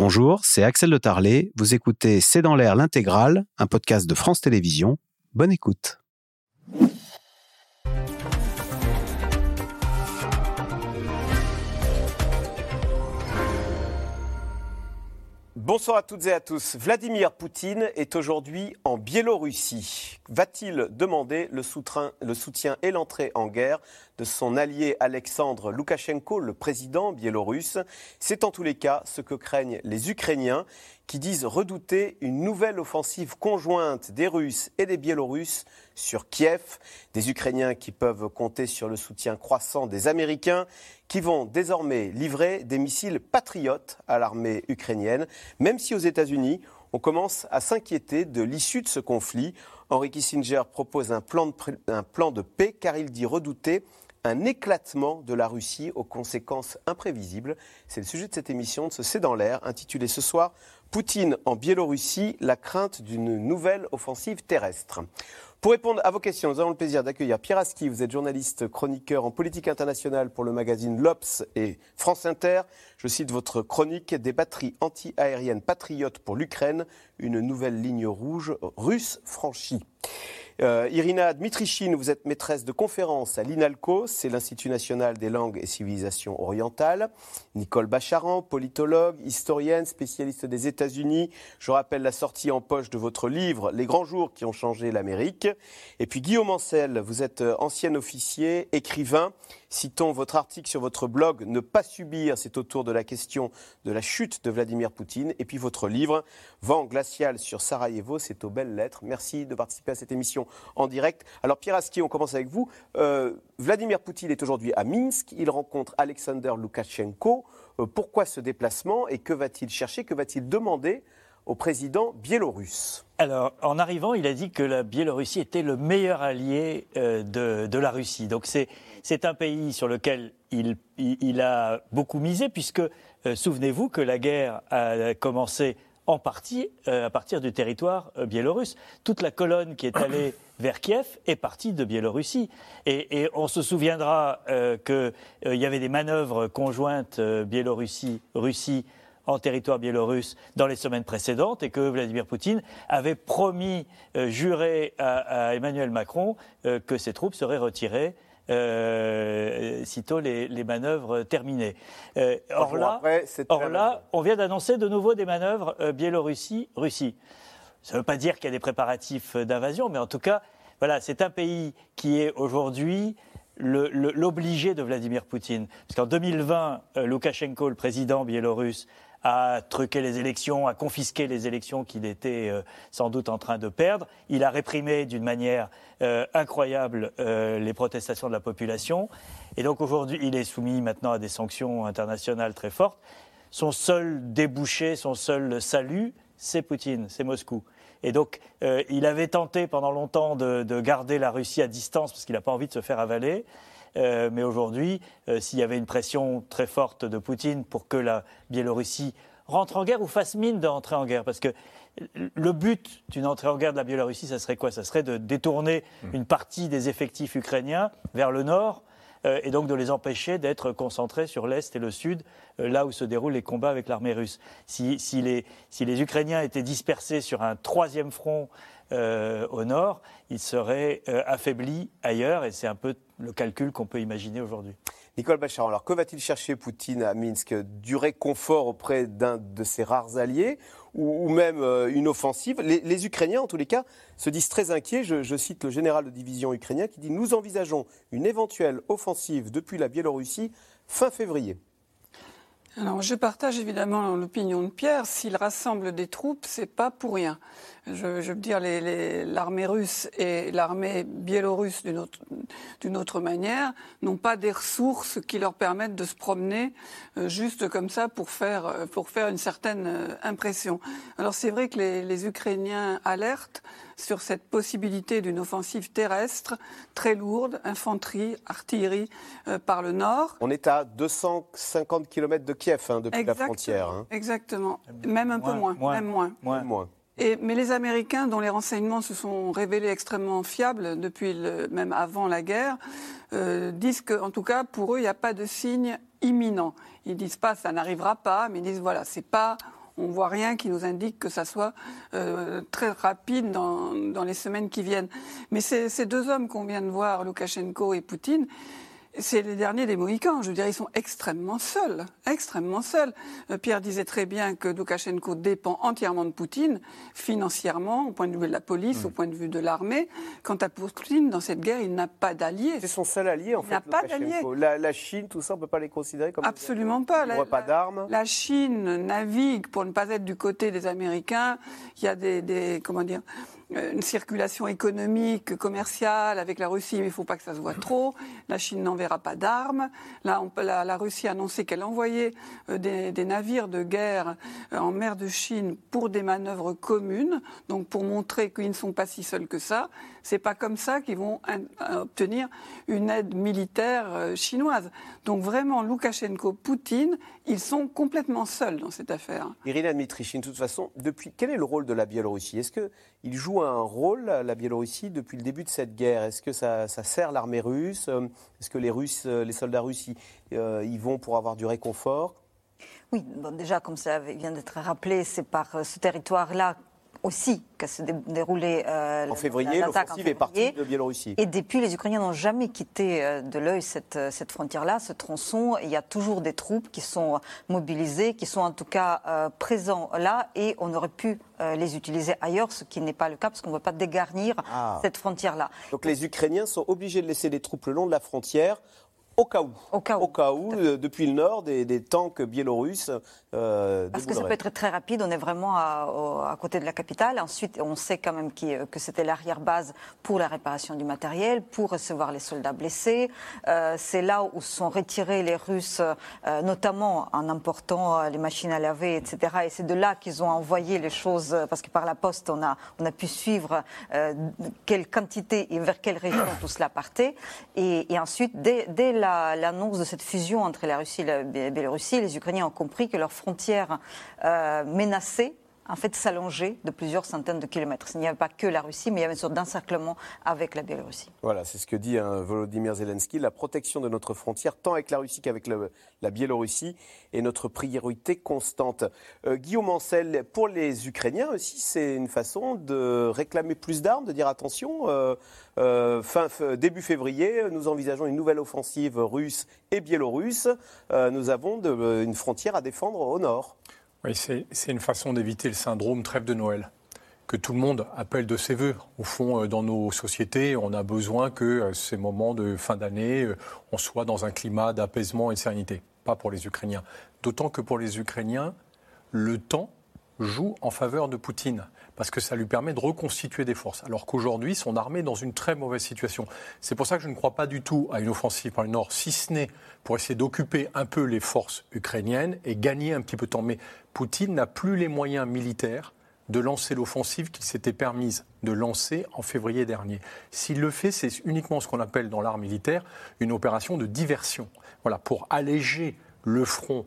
Bonjour, c'est Axel de Tarlet. Vous écoutez C'est dans l'air l'intégrale, un podcast de France Télévisions. Bonne écoute. Bonsoir à toutes et à tous. Vladimir Poutine est aujourd'hui en Biélorussie. Va-t-il demander le soutien, le soutien et l'entrée en guerre de son allié Alexandre Loukachenko, le président biélorusse C'est en tous les cas ce que craignent les Ukrainiens qui disent redouter une nouvelle offensive conjointe des Russes et des Biélorusses sur Kiev. Des Ukrainiens qui peuvent compter sur le soutien croissant des Américains qui vont désormais livrer des missiles patriotes à l'armée ukrainienne, même si aux États-Unis, on commence à s'inquiéter de l'issue de ce conflit. Henry Kissinger propose un plan, de, un plan de paix car il dit redouter un éclatement de la Russie aux conséquences imprévisibles. C'est le sujet de cette émission de ce C'est dans l'air, intitulée ce soir Poutine en Biélorussie, la crainte d'une nouvelle offensive terrestre. Pour répondre à vos questions, nous avons le plaisir d'accueillir Pierre Aski. Vous êtes journaliste, chroniqueur en politique internationale pour le magazine L'Obs et France Inter. Je cite votre chronique Des batteries anti-aériennes patriotes pour l'Ukraine, une nouvelle ligne rouge russe franchie. Euh, Irina Dmitrichine, vous êtes maîtresse de conférence à l'INALCO, c'est l'Institut national des langues et civilisations orientales. Nicole Bacharan, politologue, historienne, spécialiste des États-Unis. Je rappelle la sortie en poche de votre livre Les grands jours qui ont changé l'Amérique. Et puis Guillaume Ancel, vous êtes ancien officier, écrivain. Citons votre article sur votre blog Ne pas subir, c'est autour de la question de la chute de Vladimir Poutine. Et puis votre livre Vent glacial sur Sarajevo, c'est aux belles lettres. Merci de participer à cette émission en direct. Alors Pierre Aski, on commence avec vous. Euh, Vladimir Poutine est aujourd'hui à Minsk. Il rencontre Alexander Loukachenko. Euh, pourquoi ce déplacement et que va-t-il chercher Que va-t-il demander au président biélorusse? Alors, en arrivant, il a dit que la Biélorussie était le meilleur allié euh, de, la Russie. Donc, c'est un pays sur lequel il, a beaucoup misé, puisque, euh, souvenez-vous que la guerre a commencé en partie euh, à partir du territoire biélorusse. Toute la colonne qui est allée vers Kiev est partie de Biélorussie. Et, on se souviendra qu'il y avait des manœuvres conjointes Biélorussie-Russie en territoire biélorusse dans les semaines précédentes et que Vladimir Poutine avait promis, euh, juré à, Emmanuel Macron euh, que ses troupes seraient retirées euh, sitôt les, manœuvres terminées. or là, or là on vient d'annoncer de nouveau des manœuvres Biélorussie-Russie. Ça ne veut pas dire qu'il y a des préparatifs d'invasion, mais en tout cas, voilà, c'est un pays qui est aujourd'hui l'obligé de Vladimir Poutine. Parce qu'en 2020, Loukachenko, le président biélorusse, a truqué les élections, a confisqué les élections qu'il était euh, sans doute en train de perdre. Il a réprimé d'une manière euh, incroyable euh, les protestations de la population. Et donc aujourd'hui, il est soumis maintenant à des sanctions internationales très fortes. Son seul débouché, son seul salut, c'est Poutine, c'est Moscou. Et donc, il avait tenté pendant longtemps de, de garder la Russie à distance parce qu'il n'a pas envie de se faire avaler. Euh, mais aujourd'hui, euh, s'il y avait une pression très forte de Poutine pour que la Biélorussie rentre en guerre ou fasse mine d'entrer en guerre, parce que le but d'une entrée en guerre de la Biélorussie, ça serait quoi? Ça serait de détourner hmm. une partie des effectifs ukrainiens vers le nord euh, et donc de les empêcher d'être concentrés sur l'Est et le Sud, là où se déroulent les combats avec l'armée russe. Si, si, les, si, les, Ukrainiens étaient dispersés sur un troisième front au nord, ils seraient affaiblis ailleurs, et c'est un peu le calcul qu'on peut imaginer aujourd'hui. Nicole Bachar, alors que va-t-il chercher Poutine à Minsk? Du réconfort auprès d'un de ses rares alliés ou, même euh, une offensive? Les, Ukrainiens, en tous les cas, se disent très inquiets. Je, cite le général de division ukrainien qui dit Nous envisageons une éventuelle offensive depuis la Biélorussie fin février. Alors, je partage évidemment l'opinion de Pierre. S'il rassemble des troupes, c'est pas pour rien je, veux dire, l'armée russe et l'armée biélorusse d'une autre, manière n'ont pas des ressources qui leur permettent de se promener euh, juste comme ça pour faire, euh, une certaine euh, impression. Alors c'est vrai que les, Ukrainiens alertent sur cette possibilité d'une offensive terrestre très lourde, infanterie, artillerie par le nord. On est à 250 km de Kiev hein, depuis la frontière. Hein. Exactement, même un peu moins, même moins. moins. moins mais les Américains, dont les renseignements se sont révélés extrêmement fiables depuis même avant la guerre, euh, disent qu'en tout cas, pour eux, il n'y a pas de signe imminent. Ils disent pas ça n'arrivera pas, mais ils disent voilà, c'est pas on voit rien qui nous indique que ça soit euh, très rapide dans, dans, les semaines qui viennent. Mais ces deux hommes qu'on vient de voir, Loukachenko et Poutine, c'est les derniers des Mohicans. Je veux dire, ils sont extrêmement seuls, extrêmement seuls. Euh, Pierre disait très bien que Loukachenko dépend entièrement de Poutine, financièrement, au point de vue de la police, au mm. point de vue de l'armée. Quant à Poutine, dans cette guerre, il n'a pas d'alliés. C'est son seul allié, en il fait. Il n'a pas d'alliés. La, Chine, tout ça, on ne peut pas les considérer comme. Absolument pas. Il pas d'armes. La Chine navigue pour ne pas être du côté des Américains. Il y a des, des comment dire, une circulation économique, commerciale avec la Russie, mais il ne faut pas que ça se voit trop. La Chine n'enverra pas d'armes. Là, la, Russie a annoncé qu'elle envoyait euh, des, des, navires de guerre euh, en mer de Chine pour des manœuvres communes, donc pour montrer qu'ils ne sont pas si seuls que ça. C'est pas comme ça qu'ils vont obtenir une aide militaire chinoise. Donc vraiment, Loukachenko, Poutine, ils sont complètement seuls dans cette affaire. Irina Dmitrichine, de toute façon, depuis quel est le rôle de la Biélorussie? Est-ce que il joue un rôle, la Biélorussie, depuis le début de cette guerre? Est-ce que ça, sert l'armée russe? Euh, Est-ce que les, Russes, euh, les soldats russes y, euh, vont pour avoir du réconfort? Oui, déjà, comme ça vient d'être rappelé, c'est par ce territoire-là aussi qu'a se déroulé euh, en février. L'offensive est partie de Biélorussie. Et depuis, les Ukrainiens n'ont jamais quitté euh, de l'œil cette, euh, cette frontière-là, ce tronçon. Il y a toujours des troupes qui sont mobilisées, qui sont en tout cas euh, présents là, et on aurait pu les utiliser ailleurs, ce qui n'est pas le cas parce qu'on ne veut pas dégarnir ah. cette frontière-là. Donc les Ukrainiens sont obligés de laisser des troupes le long de la frontière au cas où. Au cas où. Au cas où euh, depuis le nord, des, des tanks biélorusses. Euh, Parce que ça peut être très rapide. On est vraiment à, à, côté de la capitale. Ensuite, on sait quand même euh, que c'était l'arrière-base pour la réparation du matériel, pour recevoir les soldats blessés. Euh, c'est là où sont retirés les Russes, notamment en important les machines à laver, etc. Et c'est de là qu'ils ont envoyé les choses, parce que par la poste, on a, on a pu suivre quelle quantité et vers quelle région tout cela partait. Et, et ensuite, dès, dès la l'annonce de cette fusion entre la Russie et la Biélorussie, les Ukrainiens ont compris que leurs frontières euh, menacées en fait s'allonger de plusieurs centaines de kilomètres. Il n'y avait pas que la Russie, mais il y avait une sorte d'encerclement avec la Biélorussie. Voilà, c'est ce que dit hein, Volodymyr Zelensky. La protection de notre frontière, tant avec la Russie qu'avec la Biélorussie, est notre priorité constante. Euh, Guillaume Ancel, pour les Ukrainiens aussi, c'est une façon de réclamer plus d'armes, de dire attention, euh, euh, fin, début février, nous envisageons une nouvelle offensive russe et biélorusse. nous avons une frontière à défendre au nord. Oui, c'est une façon d'éviter le syndrome trêve de Noël que tout le monde appelle de ses voeux. Au fond, euh, dans nos sociétés, on a besoin que euh, ces moments de fin d'année, euh, on soit dans un climat d'apaisement et de sérénité. Pas pour les Ukrainiens. D'autant que pour les Ukrainiens, le temps joue en faveur de Poutine parce que ça lui permet de reconstituer des forces. Alors qu'aujourd'hui, son armée est dans une très mauvaise situation. C'est pour ça que je ne crois pas du tout à une offensive par le Nord, si ce n'est pour essayer d'occuper un peu les forces ukrainiennes et gagner un petit peu de temps. Mais Poutine n'a plus les moyens militaires de lancer l'offensive qu'il s'était permise de lancer en février dernier. S'il le fait, c'est uniquement ce qu'on appelle dans l'art militaire une opération de diversion. Voilà, pour alléger le front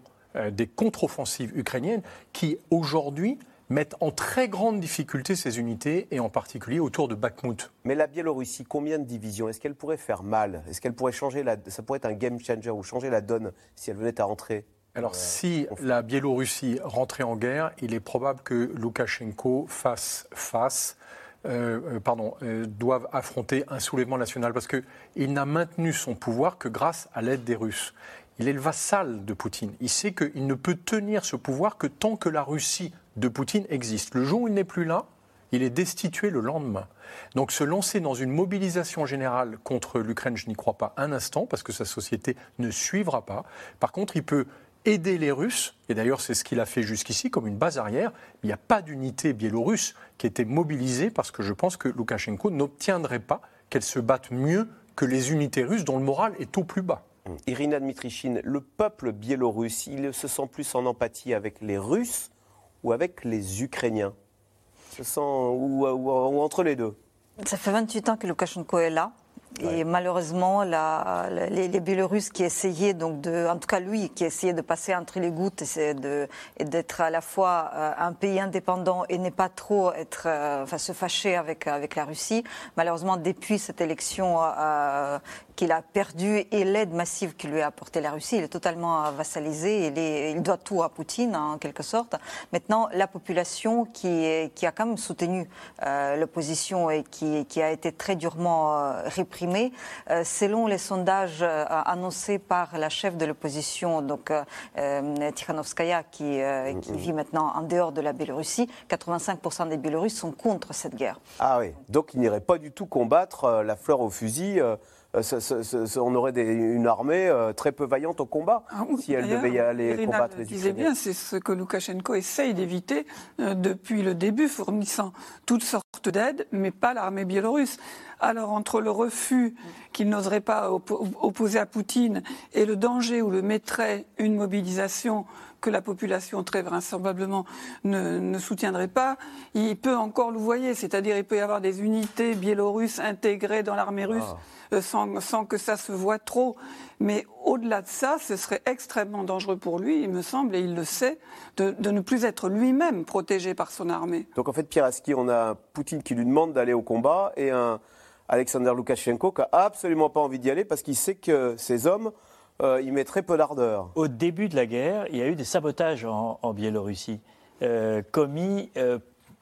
des contre-offensives ukrainiennes qui, aujourd'hui, mettent en très grande difficulté ces unités, et en particulier autour de Bakhmut. Mais la Biélorussie, combien de divisions Est-ce qu'elle pourrait faire mal? Est-ce qu'elle pourrait changer la... Ça pourrait être un game changer ou changer la donne si elle venait à rentrer? Alors, euh, si la Biélorussie rentrait en guerre, il est probable que Loukachenko fasse face, euh, euh, pardon, doive affronter un soulèvement national parce qu'il n'a maintenu son pouvoir que grâce à l'aide des Russes. Il est le vassal de Poutine. Il sait qu'il ne peut tenir ce pouvoir que tant que la Russie de Poutine existe. Le jour où il n'est plus là, il est destitué le lendemain. Donc se lancer dans une mobilisation générale contre l'Ukraine, je n'y crois pas un instant, parce que sa société ne suivra pas. Par contre, il peut aider les Russes, et d'ailleurs c'est ce qu'il a fait jusqu'ici comme une base arrière. Il n'y a pas d'unité biélorusse qui était mobilisée parce que je pense que Loukachenko n'obtiendrait pas qu'elle se batte mieux que les unités russes dont le moral est au plus bas. Irina Dmitrichine, le peuple biélorusse, il se sent plus en empathie avec les Russes ou avec les Ukrainiens? Se sent, ou, entre les deux? Ça fait 28 ans que Loukachenko est là. Et malheureusement, la, les, les, Biélorusses qui essayaient, donc de, en tout cas lui, qui essayait de passer entre les gouttes et d'être à la fois euh, un pays indépendant et n'est pas trop être, euh, enfin, se fâcher avec, avec la Russie, malheureusement, depuis cette élection, euh, qu'il a perdu et l'aide massive que lui a apporté la Russie. Il est totalement vassalisé, il, est, il doit tout à Poutine en quelque sorte. Maintenant, la population qui, qui a quand même soutenu euh, l'opposition et qui, qui, a été très durement euh, réprimée, euh, selon les sondages annoncés par la chef de l'opposition, donc Tikhanovskaya, qui, qui, vit maintenant en dehors de la Biélorussie, 85% des Biélorusses sont contre cette guerre. Ah oui, donc il n'irait pas du tout combattre la fleur au fusil euh, on aurait une armée euh, très peu vaillante au combat ah si elle devait y aller combattre les disait bien, c'est ce que Loukachenko essaye d'éviter euh, depuis le début, fournissant toutes sortes d'aides, mais pas l'armée biélorusse. Alors entre le refus qu'il n'oserait pas opposer à Poutine et le danger où le mettrait une mobilisation que la population très vraisemblablement ne, ne, soutiendrait pas, il peut encore louvoyer, c'est-à-dire il peut y avoir des unités biélorusses intégrées dans l'armée russe. Ah. Euh, sans, que ça se voit trop. Mais au-delà de ça, ce serait extrêmement dangereux pour lui, il me semble, et il le sait, de, ne plus être lui-même protégé par son armée. Donc en fait, Pierre Aski, on a Poutine qui lui demande d'aller au combat et un Alexander Loukachenko qui n'a absolument pas envie d'y aller parce qu'il sait que ces hommes euh, y mettraient peu d'ardeur. Au début de la guerre, il y a eu des sabotages en, Biélorussie. Euh, commis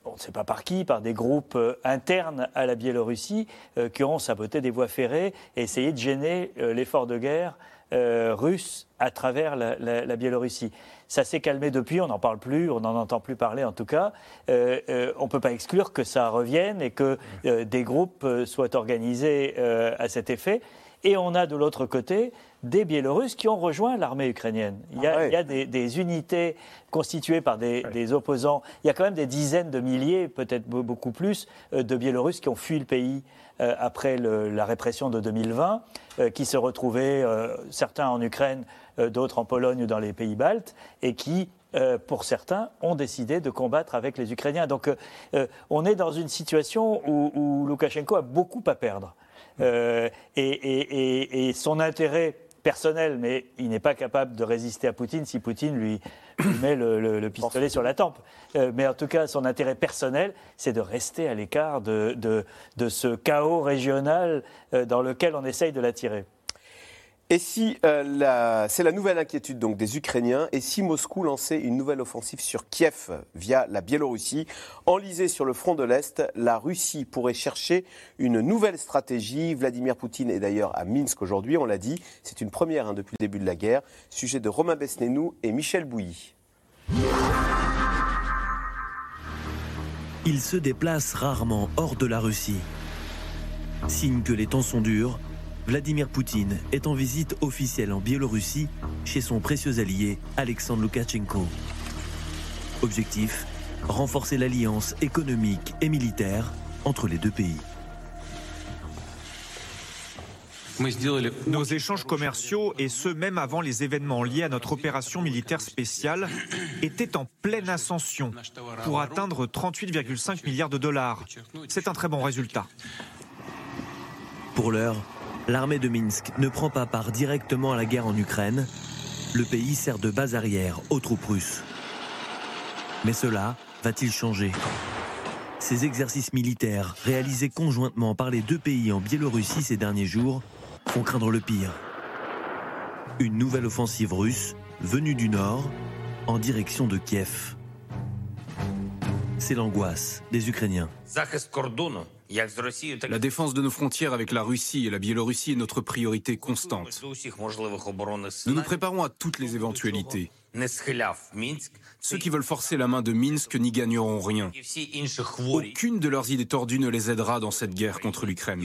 on ne sait pas par qui, par des groupes euh, internes à la Biélorussie euh, qui ont saboté des voies ferrées et essayé de gêner euh, l'effort de guerre russe à travers la, Biélorussie. Ça s'est calmé depuis, on n'en parle plus, on n'en entend plus parler en tout cas. on ne peut pas exclure que ça revienne et que des groupes soient organisés à cet effet. Et on a de l'autre côté des Biélorusses qui ont rejoint l'armée ukrainienne. Il y a, ah des, unités constituées par des, opposants. Il y a quand même des dizaines de milliers, peut-être beaucoup plus, euh, de Biélorusses qui ont fui le pays euh, après la répression de 2020, euh, qui se retrouvaient, certains en Ukraine, d'autres en Pologne ou dans les pays baltes, et qui pour certains, ont décidé de combattre avec les Ukrainiens. Donc on est dans une situation où, où Loukachenko a beaucoup à perdre. Et, et, son intérêt personnel, mais il n'est pas capable de résister à Poutine si Poutine lui, met le, pistolet sur la tempe. Euh, mais en tout cas, son intérêt personnel, c'est de rester à l'écart de, de, ce chaos régional euh, dans lequel on essaye de l'attirer. Et si euh, c'est la nouvelle inquiétude donc des Ukrainiens, et si Moscou lançait une nouvelle offensive sur Kiev via la Biélorussie, enlisée sur le front de l'Est, la Russie pourrait chercher une nouvelle stratégie. Vladimir Poutine est d'ailleurs à Minsk aujourd'hui, on l'a dit, c'est une première hein, depuis le début de la guerre. Sujet de Romain Besnénou et Michel Bouilly. Il se déplace rarement hors de la Russie. Signe que les temps sont durs, Vladimir Poutine est en visite officielle en Biélorussie chez son précieux allié Alexandre Loukachenko. Objectif renforcer l'alliance économique et militaire entre les deux pays. Nos échanges commerciaux, et ce même avant les événements liés à notre opération militaire spéciale, étaient en pleine ascension pour atteindre 38,5 milliards de dollars. C'est un très bon résultat. Pour l'heure, l'armée de Minsk ne prend pas part directement à la guerre en Ukraine. Le pays sert de base arrière aux troupes russes. Mais cela va-t-il changer? Ces exercices militaires, réalisés conjointement par les deux pays en Biélorussie ces derniers jours, font craindre le pire. Une nouvelle offensive russe, venue du nord, en direction de Kiev. C'est l'angoisse des Ukrainiens. La défense de nos frontières avec la Russie et la Biélorussie est notre priorité constante. Nous nous préparons à toutes les éventualités. Ceux qui veulent forcer la main de Minsk n'y gagneront rien. Aucune de leurs idées tordues ne les aidera dans cette guerre contre l'Ukraine.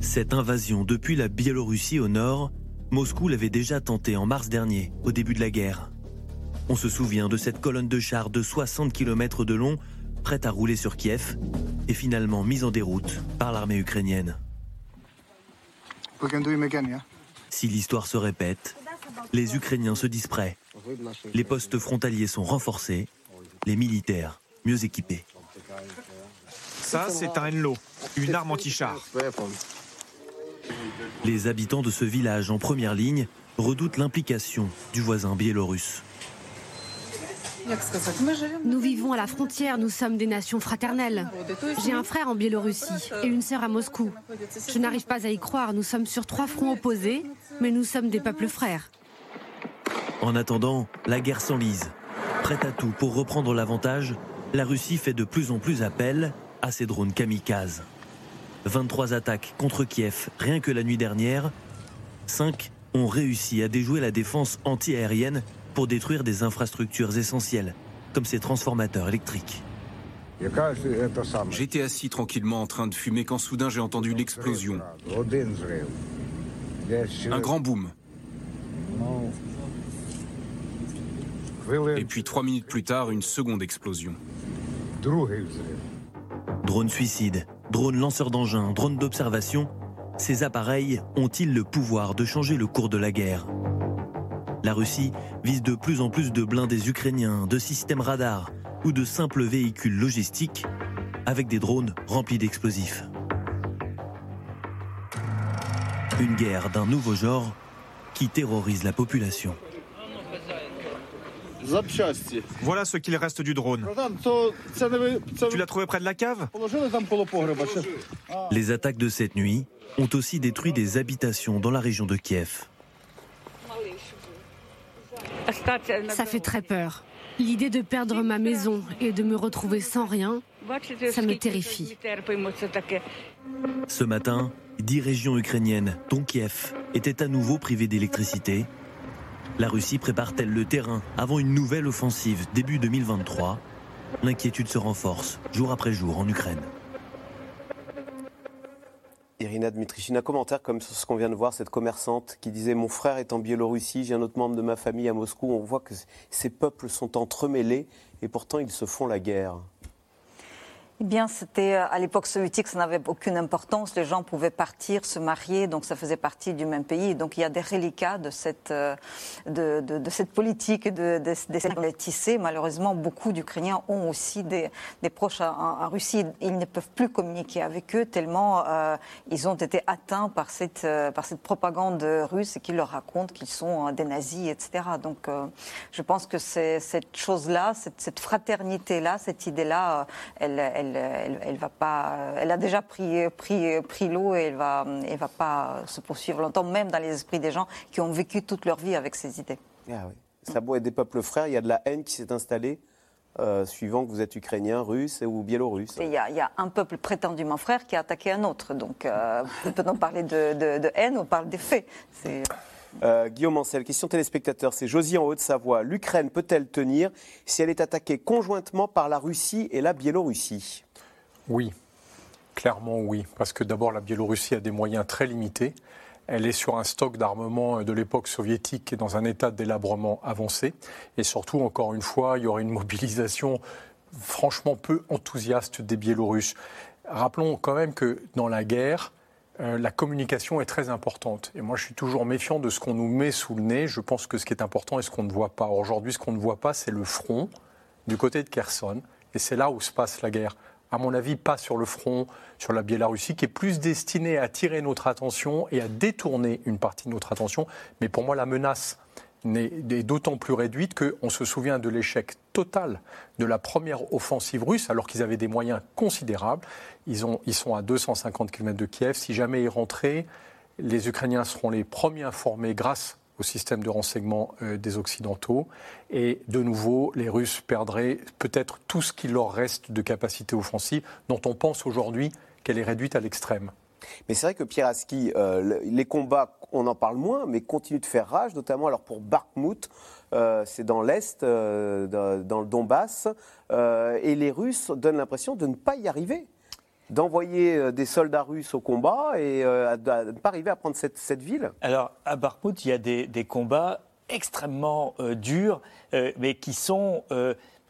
Cette invasion depuis la Biélorussie au nord, Moscou l'avait déjà tenté en mars dernier, au début de la guerre. On se souvient de cette colonne de chars de 60 km de long prête à rouler sur Kiev, est finalement mise en déroute par l'armée ukrainienne. Si l'histoire se répète, les Ukrainiens se disent prêts. Les postes frontaliers sont renforcés, les militaires mieux équipés. Ça, c'est un Enlo, une arme anti-char. Les habitants de ce village en première ligne redoutent l'implication du voisin biélorusse. Nous vivons à la frontière, nous sommes des nations fraternelles. J'ai un frère en Biélorussie et une sœur à Moscou. Je n'arrive pas à y croire, nous sommes sur trois fronts opposés, mais nous sommes des peuples frères. En attendant, la guerre s'enlise. Prête à tout pour reprendre l'avantage, la Russie fait de plus en plus appel à ses drones kamikazes. 23 attaques contre Kiev rien que la nuit dernière. 5 ont réussi à déjouer la défense antiaérienne pour détruire des infrastructures essentielles, comme ces transformateurs électriques. J'étais assis tranquillement en train de fumer quand soudain j'ai entendu l'explosion. Un grand boom. Et puis trois minutes plus tard, une seconde explosion. Drone suicide, drone lanceur d'engins, drone d'observation, ces appareils ont-ils le pouvoir de changer le cours de la guerre? La Russie vise de plus en plus de blindés ukrainiens, de systèmes radars ou de simples véhicules logistiques avec des drones remplis d'explosifs. Une guerre d'un nouveau genre qui terrorise la population. Voilà ce qu'il reste du drone. Tu l'as trouvé près de la cave? Les attaques de cette nuit ont aussi détruit des habitations dans la région de Kiev. Ça fait très peur. L'idée de perdre ma maison et de me retrouver sans rien, ça me terrifie. Ce matin, dix régions ukrainiennes, dont Kiev, étaient à nouveau privées d'électricité. La Russie prépare-t-elle le terrain avant une nouvelle offensive début 2023 L'inquiétude se renforce jour après jour en Ukraine. Irina Dmitrichine, un commentaire comme sur ce qu'on vient de voir, cette commerçante qui disait Mon frère est en Biélorussie, j'ai un autre membre de ma famille à Moscou. On voit que ces peuples sont entremêlés et pourtant ils se font la guerre. Eh bien, c'était à l'époque soviétique, ça n'avait aucune importance. Les gens pouvaient partir, se marier, donc ça faisait partie du même pays. Donc il y a des reliquats de cette, euh, de, de, de cette politique, de, de. Malheureusement, beaucoup d'Ukrainiens ont aussi des, des proches en, Russie. Ils ne peuvent plus communiquer avec eux tellement euh, ils ont été atteints par cette, euh, par cette propagande russe qui leur racontent qu'ils sont des nazis, etc. Donc euh, je pense que cette chose-là, cette, fraternité-là, cette idée-là, elle elle, va pas, elle a déjà pris, pris, pris l'eau et elle va, elle va pas se poursuivre longtemps, même dans les esprits des gens qui ont vécu toute leur vie avec ces idées. Ah oui. Ça beau être des peuples frères, il y a de la haine qui s'est installée. Euh, suivant que vous êtes ukrainien, russe ou biélorusse. Il y, a, un peuple prétendument frère qui a attaqué un autre. Donc, euh, peut-on parler de, de, haine On parle des faits. Euh, Guillaume Ancel, question téléspectateur, c'est Josie en Haute-Savoie. L'Ukraine peut-elle tenir si elle est attaquée conjointement par la Russie et la Biélorussie? Oui, clairement oui. Parce que d'abord, la Biélorussie a des moyens très limités. Elle est sur un stock d'armement de l'époque soviétique et dans un état délabrement avancé. Et surtout, encore une fois, il y aurait une mobilisation franchement peu enthousiaste des Biélorusses. Rappelons quand même que dans la guerre, euh, la communication est très importante. Et moi, je suis toujours méfiant de ce qu'on nous met sous le nez. Je pense que ce qui est important est ce qu'on ne voit pas. Aujourd'hui, ce qu'on ne voit pas, c'est le front du côté de Kherson. Et c'est là où se passe la guerre. À mon avis, pas sur le front, sur la Biélorussie, qui est plus destinée à attirer notre attention et à détourner une partie de notre attention. Mais pour moi, la menace est d'autant plus réduite qu'on se souvient de l'échec total de la première offensive russe, alors qu'ils avaient des moyens considérables. Ils, ont, ils sont à 250 km de Kiev. Si jamais ils rentraient, les Ukrainiens seront les premiers informés grâce au système de renseignement euh, des Occidentaux. Et de nouveau, les Russes perdraient peut-être tout ce qu'il leur reste de capacité offensive, dont on pense aujourd'hui qu'elle est réduite à l'extrême. Mais c'est vrai que Pierre Aski, euh, les combats, on en parle moins, mais continuent de faire rage, notamment alors pour Bakhmut, euh, c'est dans l'Est, euh, dans le Donbass, et les Russes donnent l'impression de ne pas y arriver d'envoyer des soldats russes au combat et de ne pas arriver à prendre cette, ville. Alors, à Bakhmut, il y a des combats extrêmement durs, mais qui sont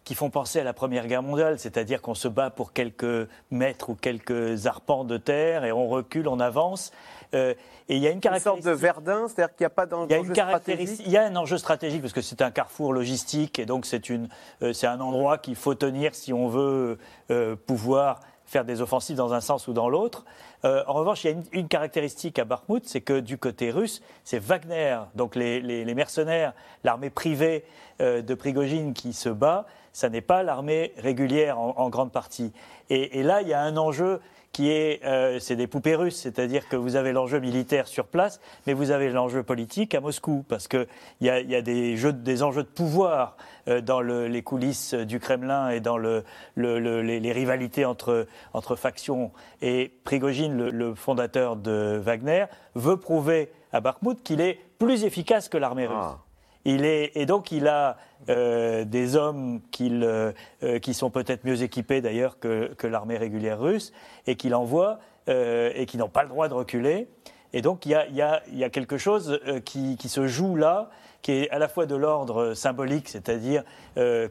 qui font penser à la Première Guerre mondiale, c'est-à-dire qu'on se bat pour quelques mètres ou quelques arpents de terre et on recule, on avance. Euh, et il y a une caractéristique. Une sorte de Verdun, c'est-à-dire qu'il n'y a pas d'enjeu stratégique. Il y a un enjeu stratégique parce que c'est un carrefour logistique et donc c'est une, euh, c'est un endroit qu'il faut tenir si on veut euh, pouvoir faire des offensives dans un sens ou dans l'autre. Euh, en revanche, il y a une, caractéristique à Bakhmut, c'est que du côté russe, c'est Wagner, donc les, mercenaires, l'armée privée euh, de Prigogine qui se bat, ça n'est pas l'armée régulière en, grande partie. et, là, il y a un enjeu qui est, euh, c'est des poupées russes, c'est-à-dire que vous avez l'enjeu militaire sur place, mais vous avez l'enjeu politique à Moscou, parce qu'il y a, y a des, jeux, des enjeux de pouvoir euh, dans le, les coulisses du Kremlin et dans le, le, les, les, rivalités entre, entre factions. Et Prigogine, le, fondateur de Wagner, veut prouver à Bakhmut qu'il est plus efficace que l'armée russe. Il est, et donc il a euh, des hommes euh, euh, qui sont peut-être mieux équipés d'ailleurs que, l'armée régulière russe et qu'il envoie et qui n'ont pas le droit de reculer. Et donc il y a, quelque chose qui, se joue là, qui est à la fois de l'ordre symbolique, c'est-à-dire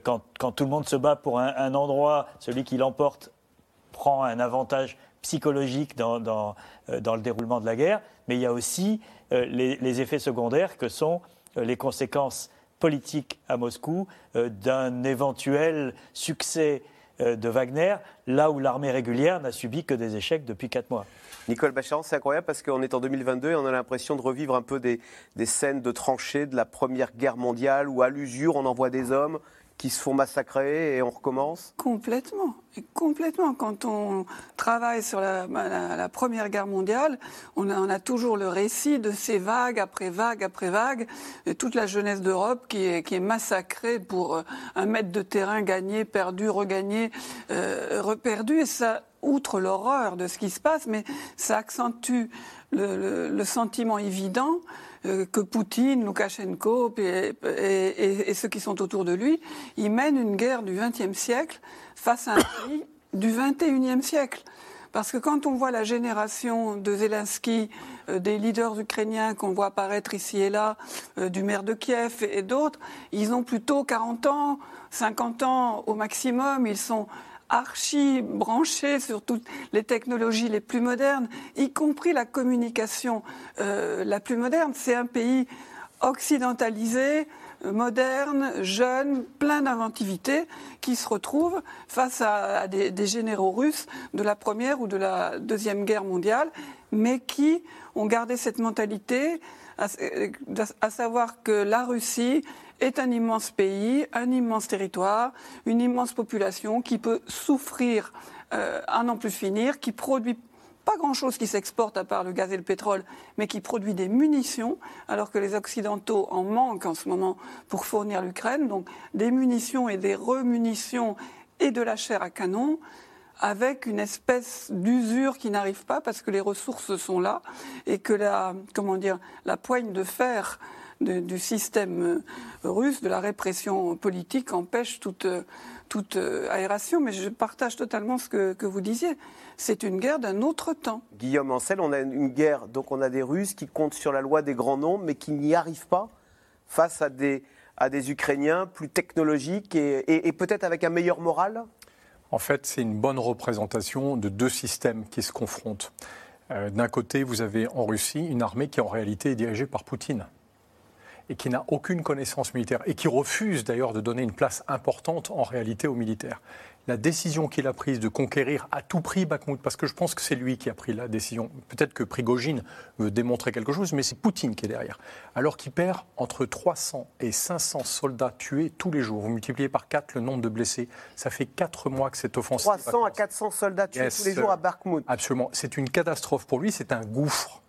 quand, tout le monde se bat pour un, endroit, celui qui l'emporte prend un avantage psychologique dans, le déroulement de la guerre, mais il y a aussi les, effets secondaires que sont les conséquences politiques à Moscou euh, d'un éventuel succès euh, de Wagner, là où l'armée régulière n'a subi que des échecs depuis quatre mois. Nicole Bacharan, c'est incroyable parce qu'on est en 2022 et on a l'impression de revivre un peu des, des, scènes de tranchées de la Première Guerre mondiale où à l'usure on envoie des hommes qui se font massacrer et on recommence Complètement. Complètement. Quand on travaille sur la, Première Guerre mondiale, on a, a, toujours le récit de ces vagues après vagues après vagues, et toute la jeunesse d'Europe qui est, massacrée pour euh, un mètre de terrain gagné, perdu, regagné, euh, reperdu. Et ça, outre l'horreur de ce qui se passe, mais ça accentue le, sentiment évident que Poutine, Loukachenko et, et, ceux qui sont autour de lui, ils mènent une guerre du XXe siècle face à un pays du XXIe siècle. Parce que quand on voit la génération de Zelensky, euh, des leaders ukrainiens qu'on voit apparaître ici et là, euh, du maire de Kiev et d'autres, ils ont plutôt 40 ans, 50 ans au maximum. Ils sont archi branché sur toutes les technologies les plus modernes, y compris la communication euh, la plus moderne. C'est un pays occidentalisé, moderne, jeune, plein d'inventivité, qui se retrouve face à, des, généraux russes de la Première ou de la Deuxième Guerre mondiale, mais qui ont gardé cette mentalité, à savoir que la Russie est un immense pays, un immense territoire, une immense population qui peut souffrir euh, à plus finir, qui produit pas grand-chose qui s'exporte à part le gaz et le pétrole, mais qui produit des munitions, alors que les Occidentaux en manquent en ce moment pour fournir l'Ukraine. Donc des munitions et des remunitions et de la chair à canon avec une espèce d'usure qui n'arrive pas parce que les ressources sont là et que la, comment dire, la poigne de fer du système euh, russe, de la répression politique, empêche toute, toute euh, aération. Mais je partage totalement ce que, vous disiez. C'est une guerre d'un autre temps. Guillaume Ancel, on a une guerre, donc on a des Russes qui comptent sur la loi des grands nombres, mais qui n'y arrivent pas face à des, à des Ukrainiens plus technologiques et, peut-être avec un meilleur moral? En fait, c'est une bonne représentation de deux systèmes qui se confrontent. Euh, d'un côté, vous avez en Russie une armée qui en réalité est dirigée par Poutine et qui n'a aucune connaissance militaire et qui refuse d'ailleurs de donner une place importante en réalité aux militaires. La décision qu'il a prise de conquérir à tout prix Bakhmut, parce que je pense que c'est lui qui a pris la décision. Peut-être que Prigogine veut démontrer quelque chose, mais c'est Poutine qui est derrière. Alors qu'il perd entre 300 et 500 soldats tués tous les jours. Vous multipliez par 4 le nombre de blessés. Ça fait 4 mois que cette offensive. 300 à 400 soldats tués tous les jours à Bakhmut. Absolument. C'est une catastrophe pour lui, c'est un gouffre.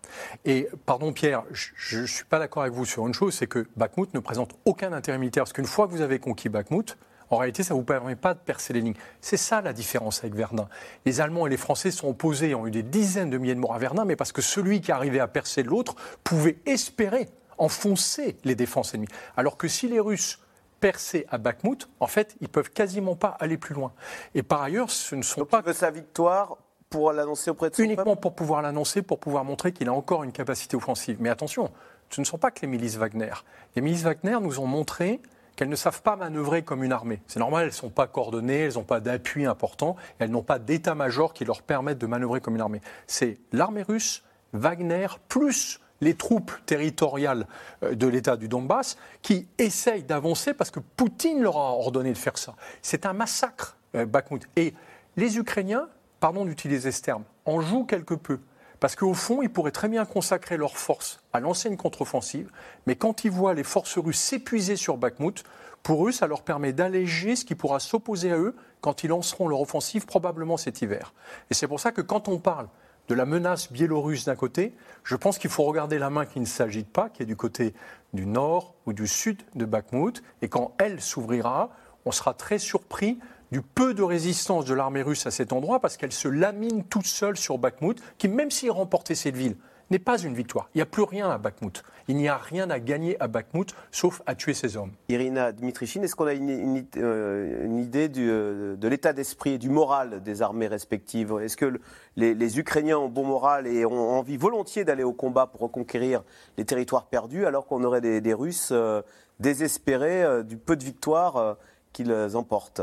Et pardon Pierre, je ne suis pas d'accord avec vous sur une chose, c'est que Bakhmut ne présente aucun intérêt militaire. Parce qu'une fois que vous avez conquis Bakhmut, en réalité, ça ne vous permet pas de percer les lignes. C'est ça la différence avec Verdun. Les Allemands et les Français sont opposés, ont eu des dizaines de milliers de morts à Verdun, mais parce que celui qui arrivait à percer l'autre pouvait espérer enfoncer les défenses ennemies. Alors que si les Russes perçaient à Bakhmut, en fait, ils peuvent quasiment pas aller plus loin. Et par ailleurs, ce ne sont Donc pas. Il veut sa victoire pour l'annoncer auprès de son Uniquement pour pouvoir l'annoncer, pour pouvoir montrer qu'il a encore une capacité offensive. Mais attention, ce ne sont pas que les milices Wagner. Les milices Wagner nous ont montré qu'elles ne savent pas manœuvrer comme une armée. C'est normal, elles ne sont pas coordonnées, elles n'ont pas d'appui important, elles n'ont pas d'état-major qui leur permette de manœuvrer comme une armée. C'est l'armée russe, Wagner, plus les troupes territoriales euh, de l'État du Donbass qui essayent d'avancer parce que Poutine leur a ordonné de faire ça. C'est un massacre, euh, Bakhmut. Et les Ukrainiens pardon d'utiliser ce terme, en joue quelque peu. Parce qu'au fond, ils pourraient très bien consacrer leurs forces à lancer une contre-offensive, mais quand ils voient les forces russes s'épuiser sur Bakhmut, pour eux, ça leur permet d'alléger ce qui pourra s'opposer à eux quand ils lanceront leur offensive probablement cet hiver. Et c'est pour ça que quand on parle de la menace biélorusse d'un côté, je pense qu'il faut regarder la main qui ne s'agite pas, qui est du côté du nord ou du sud de Bakhmut, et quand elle s'ouvrira, on sera très surpris du peu de résistance de l'armée russe à cet endroit, parce qu'elle se lamine toute seule sur Bakhmut, qui même s'il remportait cette ville, n'est pas une victoire. Il n'y a plus rien à Bakhmut. Il n'y a rien à gagner à Bakhmut, sauf à tuer ses hommes. Irina Dmitrichine, est-ce qu'on a une, euh, idée euh, de l'état d'esprit et du moral des armées respectives? Est-ce que les, Ukrainiens ont bon moral et ont envie volontiers d'aller au combat pour reconquérir les territoires perdus, alors qu'on aurait des, Russes euh, désespérés du peu de victoires qu'ils emportent?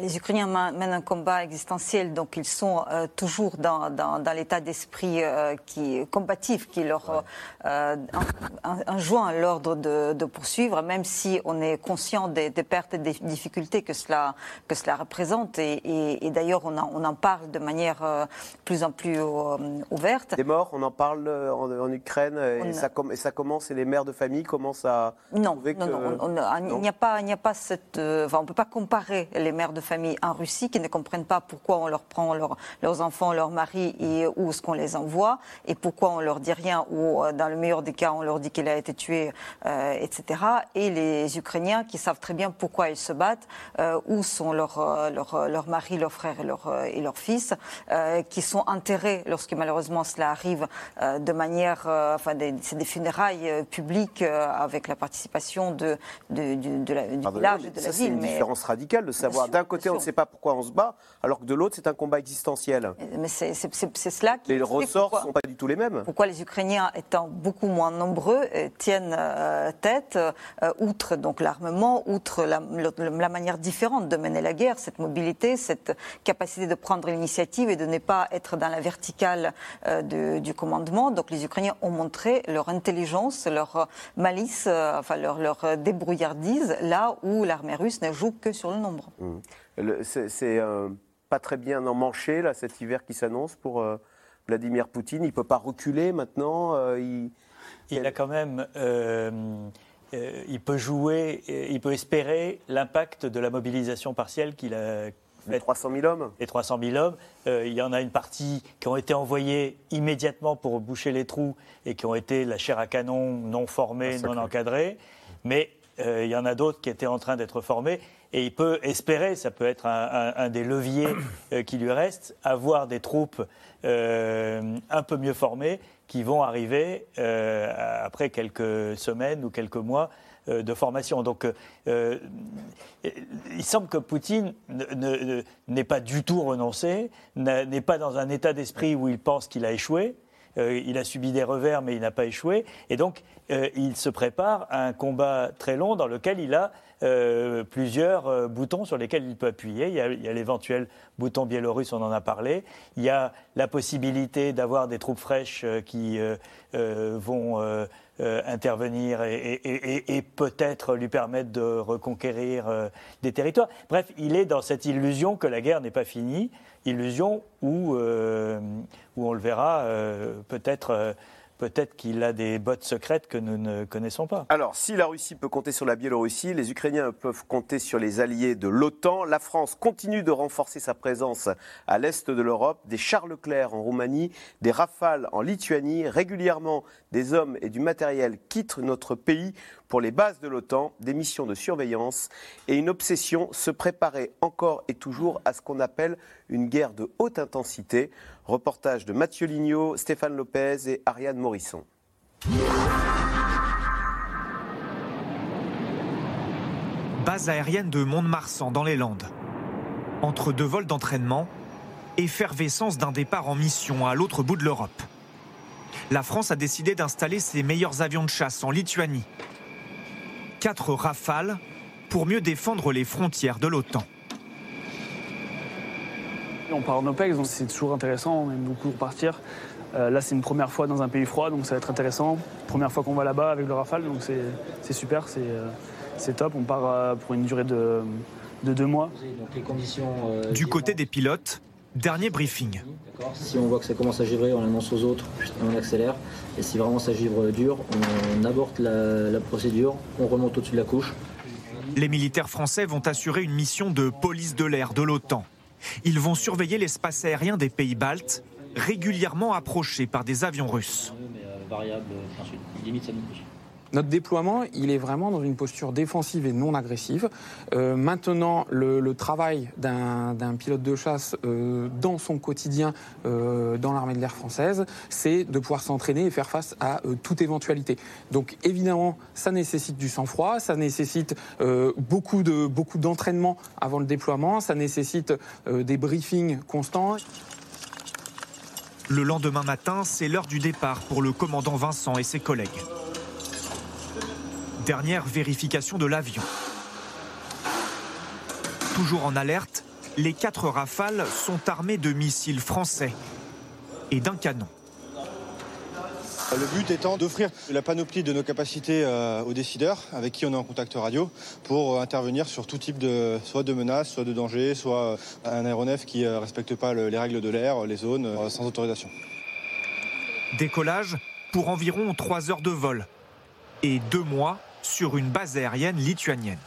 Les Ukrainiens mènent un combat existentiel, donc ils sont euh, toujours dans, l'état d'esprit euh, qui combatif qui leur enjoint l'ordre de, poursuivre, même si on est conscient des, pertes et des difficultés que cela, que cela représente. Et, d'ailleurs, on, on, en parle de manière plus en plus ouverte. Des morts, on en parle en, Ukraine, et, ça et, ça, commence, et les mères de famille commencent à... Non, non, non, il n'y a pas, il n'y a pas cette... Enfin, on ne peut pas comparer les mères de famille en Russie qui ne comprennent pas pourquoi on leur prend leurs enfants, leurs maris et où est-ce qu'on les envoie et pourquoi on leur dit rien ou euh, dans le meilleur des cas on leur dit qu'il a été tué, euh, etc. Et les Ukrainiens qui savent très bien pourquoi ils se battent, euh, où sont leurs leur, maris, leurs frères et leurs et leurs fils, qui sont enterrés lorsque malheureusement cela arrive de manière, enfin c'est des funérailles publiques avec la participation de, de, de, la, du village de la ville. C'est une différence radicale de savoir d'un côté, on ne sait pas pourquoi on se bat, alors que de l'autre, c'est un combat existentiel. Mais c'est cela qui. Les ressorts ne sont pas du tout les mêmes. Pourquoi les Ukrainiens, étant beaucoup moins nombreux, euh, tiennent euh, tête, euh, outre donc l'armement, outre la, manière différente de mener la guerre, cette mobilité, cette capacité de prendre l'initiative et de ne pas être dans la verticale du commandement. Donc les Ukrainiens ont montré leur intelligence, leur malice, enfin leur, leur débrouillardise, là où l'armée russe ne joue que sur le nombre. Mmh. C'est euh, pas très bien emmanché, là, cet hiver qui s'annonce pour euh, Vladimir Poutine. Il ne peut pas reculer maintenant. Euh, il... il... a quand même. il peut jouer, il peut espérer l'impact de la mobilisation partielle qu'il a. Les 300 000 hommes Les 300 000 hommes. il y en a une partie qui ont été envoyés immédiatement pour boucher les trous et qui ont été la chair à canon non formée, non encadrée. Mais il y en a d'autres qui étaient en train d'être formés et il peut espérer, ça peut être un, des leviers euh, qui lui reste, avoir des troupes euh, un peu mieux formées qui vont arriver euh, après quelques semaines ou quelques mois de formation. Donc, il semble que Poutine n'ait pas du tout renoncé, n'est pas dans un état d'esprit où il pense qu'il a échoué. il a subi des revers, mais il n'a pas échoué. Et donc, il se prépare à un combat très long dans lequel il a euh, plusieurs euh, boutons sur lesquels il peut appuyer. Il y a, l'éventuel bouton biélorusse, on en a parlé. Il y a la possibilité d'avoir des troupes fraîches euh, qui vont intervenir et, peut-être lui permettre de reconquérir des territoires. Bref, il est dans cette illusion que la guerre n'est pas finie, illusion où, où on le verra peut-être peut-être qu'il a des bottes secrètes que nous ne connaissons pas. Alors, si la Russie peut compter sur la Biélorussie, les Ukrainiens peuvent compter sur les alliés de l'OTAN. La France continue de renforcer sa présence à l'est de l'Europe. Des chars Leclerc en Roumanie, des Rafales en Lituanie. Régulièrement, des hommes et du matériel quittent notre pays pour les bases de l'OTAN, des missions de surveillance et une obsession se préparer encore et toujours à ce qu'on appelle une guerre de haute intensité. Reportage de Mathieu Lignot, Stéphane Lopez et Ariane Morisson. Base aérienne de Mont-de-Marsan dans les Landes. Entre deux vols d'entraînement, effervescence d'un départ en mission à l'autre bout de l'Europe. La France a décidé d'installer ses meilleurs avions de chasse en Lituanie quatre rafales pour mieux défendre les frontières de l'OTAN. On part en OPEX, donc c'est toujours intéressant, on aime beaucoup repartir. Euh, là, c'est une première fois dans un pays froid, donc ça va être intéressant. Première fois qu'on va là-bas avec le Rafale, donc c'est super, euh, c'est top. On part euh, pour une durée de, deux mois. Du côté des pilotes, Dernier briefing. Si on voit que ça commence à givrer, on l'annonce aux autres, on accélère. Et si vraiment ça givre dur, on aborte la, procédure, on remonte au-dessus de la couche. Les militaires français vont assurer une mission de police de l'air de l'OTAN. Ils vont surveiller l'espace aérien des pays baltes, régulièrement approchés par des avions russes. Notre déploiement, il est vraiment dans une posture défensive et non agressive. Euh, maintenant, le, travail d'un pilote de chasse euh, dans son quotidien euh, dans l'armée de l'air française, c'est de pouvoir s'entraîner et faire face à toute éventualité. Donc évidemment, ça nécessite du sang-froid, ça nécessite beaucoup de beaucoup d'entraînement avant le déploiement, ça nécessite des briefings constants. Le lendemain matin, c'est l'heure du départ pour le commandant Vincent et ses collègues. Dernière vérification de l'avion. Toujours en alerte, les quatre rafales sont armés de missiles français et d'un canon. Le but étant d'offrir la panoplie de nos capacités euh, aux décideurs avec qui on est en contact radio pour euh, intervenir sur tout type de soit de menaces, soit de dangers, soit euh, un aéronef qui ne respecte pas les règles de l'air, les zones sans autorisation. Décollage pour environ trois heures de vol et deux mois sur une base aérienne lituanienne.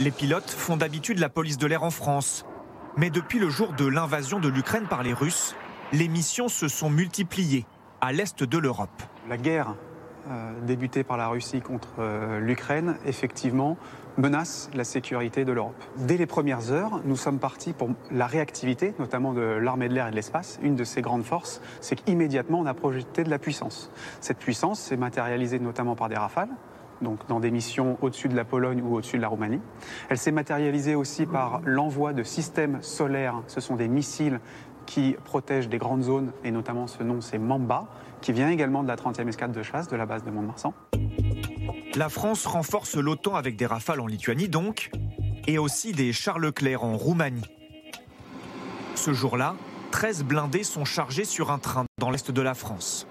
Les pilotes font d'habitude la police de l'air en France. Mais depuis le jour de l'invasion de l'Ukraine par les Russes, les missions se sont multipliées à l'est de l'Europe. La guerre euh, débutée par la Russie contre euh, l'Ukraine, effectivement, menace la sécurité de l'Europe. Dès les premières heures, nous sommes partis pour la réactivité, notamment de l'armée de l'air et de l'espace. Une de ses grandes forces, c'est qu'immédiatement, on a projeté de la puissance. Cette puissance s'est matérialisée notamment par des rafales, donc dans des missions au-dessus de la Pologne ou au-dessus de la Roumanie. Elle s'est matérialisée aussi par l'envoi de systèmes solaires. Ce sont des missiles qui protègent des grandes zones, et notamment ce nom, c'est Mamba, qui vient également de la 30e escadre de chasse de la base de Mont-de-Marsan. La France renforce l'OTAN avec des rafales en Lituanie donc, et aussi des chars Leclerc en Roumanie. Ce jour-là, 13 blindés sont chargés sur un train dans l'est de la France.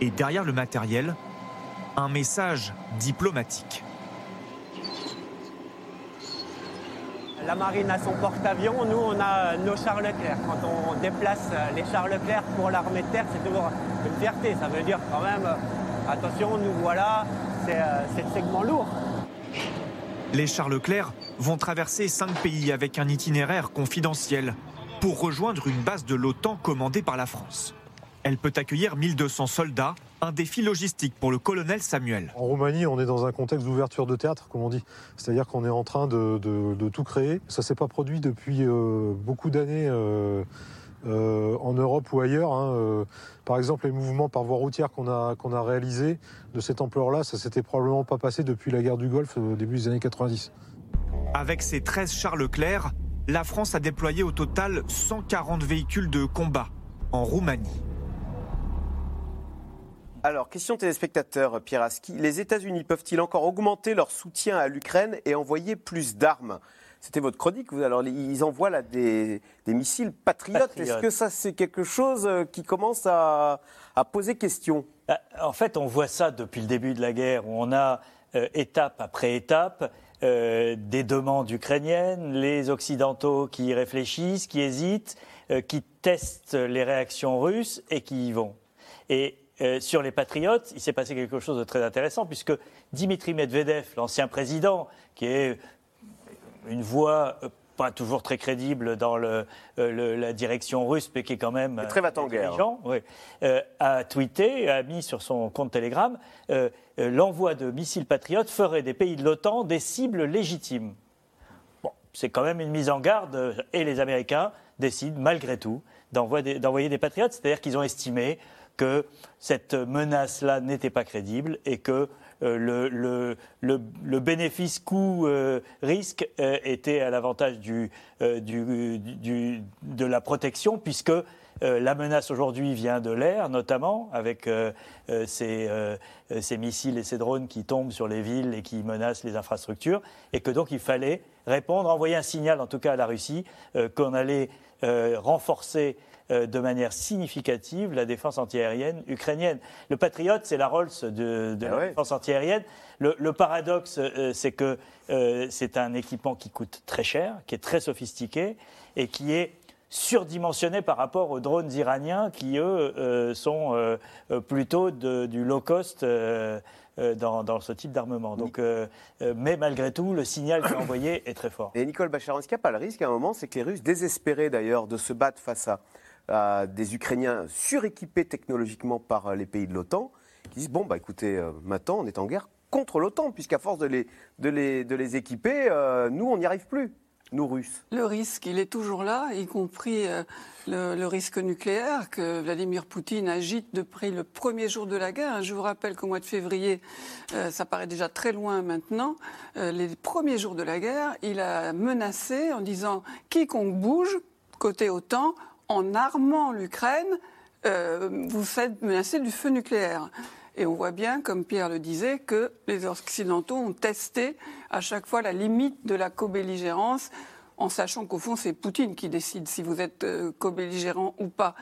Et derrière le matériel, un message diplomatique. La marine a son porte-avions, nous on a nos chars Leclerc. Quand on déplace les chars Leclerc pour l'armée de terre, c'est toujours une fierté. Ça veut dire quand même, attention, nous voilà, euh, c'est le segment lourd. Les Charles Leclerc vont traverser cinq pays avec un itinéraire confidentiel pour rejoindre une base de l'OTAN commandée par la France. Elle peut accueillir 1200 soldats, un défi logistique pour le colonel Samuel. En Roumanie, on est dans un contexte d'ouverture de théâtre, comme on dit. C'est-à-dire qu'on est en train de, tout créer. Ça ne s'est pas produit depuis euh, beaucoup d'années. Euh, euh, en Europe ou ailleurs. Hein, euh, par exemple, les mouvements par voie routière qu'on a, qu'on a réalisés de cette ampleur-là, ça s'était probablement pas passé depuis la guerre du Golfe au début des années 90. Avec ses 13 chars Leclerc, la France a déployé au total 140 véhicules de combat en Roumanie. Alors, question téléspectateur, Pierre Aski. Les États-Unis peuvent-ils encore augmenter leur soutien à l'Ukraine et envoyer plus d'armes? C'était votre chronique. Alors, ils envoient là des, missiles patriotes. Est-ce que ça, c'est quelque chose euh, qui commence à, poser question? Bah, En fait, on voit ça depuis le début de la guerre, où on a euh, étape après étape euh, des demandes ukrainiennes, les Occidentaux qui réfléchissent, qui hésitent, qui testent les réactions russes et qui y vont. Et sur les patriotes, il s'est passé quelque chose de très intéressant, puisque Dimitri Medvedev, l'ancien président, qui est une voix euh, pas toujours très crédible dans euh, le, la direction russe, mais qui est quand même très en guerre. Oui, euh, a tweeté, a mis sur son compte Telegram, l'envoi de missiles patriotes ferait des pays de l'OTAN des cibles légitimes. Bon, c'est quand même une mise en garde, et les Américains décident malgré tout d'envoyer des patriotes, c'est-à-dire qu'ils ont estimé que cette menace-là n'était pas crédible et que euh, le, bénéfice coût-risque euh, euh, était à l'avantage de la protection, puisque la menace aujourd'hui vient de l'air, notamment, avec ces, ces, missiles et ces drones qui tombent sur les villes et qui menacent les infrastructures, et que donc il fallait répondre, envoyer un signal, en tout cas à la Russie, qu'on allait renforcer de manière significative la défense antiaérienne ukrainienne. Le Patriot, c'est la Rolls de, ah la défense antiaérienne. Le, le paradoxe, c'est que c'est un équipement qui coûte très cher, qui est très sophistiqué et qui est surdimensionné par rapport aux drones iraniens qui, eux, euh, sont euh, euh, plutôt du low cost. Dans, ce type d'armement. Donc, mais malgré tout, le signal qui est envoyé est très fort. Et Nicole Bacharan, est-ce qu'il n'y a pas le risque à un moment, c'est que les Russes, désespérés d'ailleurs de se battre face à, des Ukrainiens suréquipés technologiquement par les pays de l'OTAN, qui disent bon bah écoutez, maintenant on est en guerre contre l'OTAN, puisqu'à force de les, de les, de les équiper, nous on n'y arrive plus nous Russes Le risque, il est toujours là, y compris euh, le, risque nucléaire que Vladimir Poutine agite depuis le premier jour de la guerre. Je vous rappelle qu'au mois de février, euh, ça paraît déjà très loin maintenant, euh, les premiers jours de la guerre, il a menacé en disant quiconque bouge, côté OTAN, en armant l'Ukraine, vous faites menacer du feu nucléaire. Et on voit bien, comme Pierre le disait, que les Occidentaux ont testé à chaque fois la limite de la co-belligérance, en sachant qu'au fond, c'est Poutine qui décide si vous êtes euh, co-belligérant ou pas.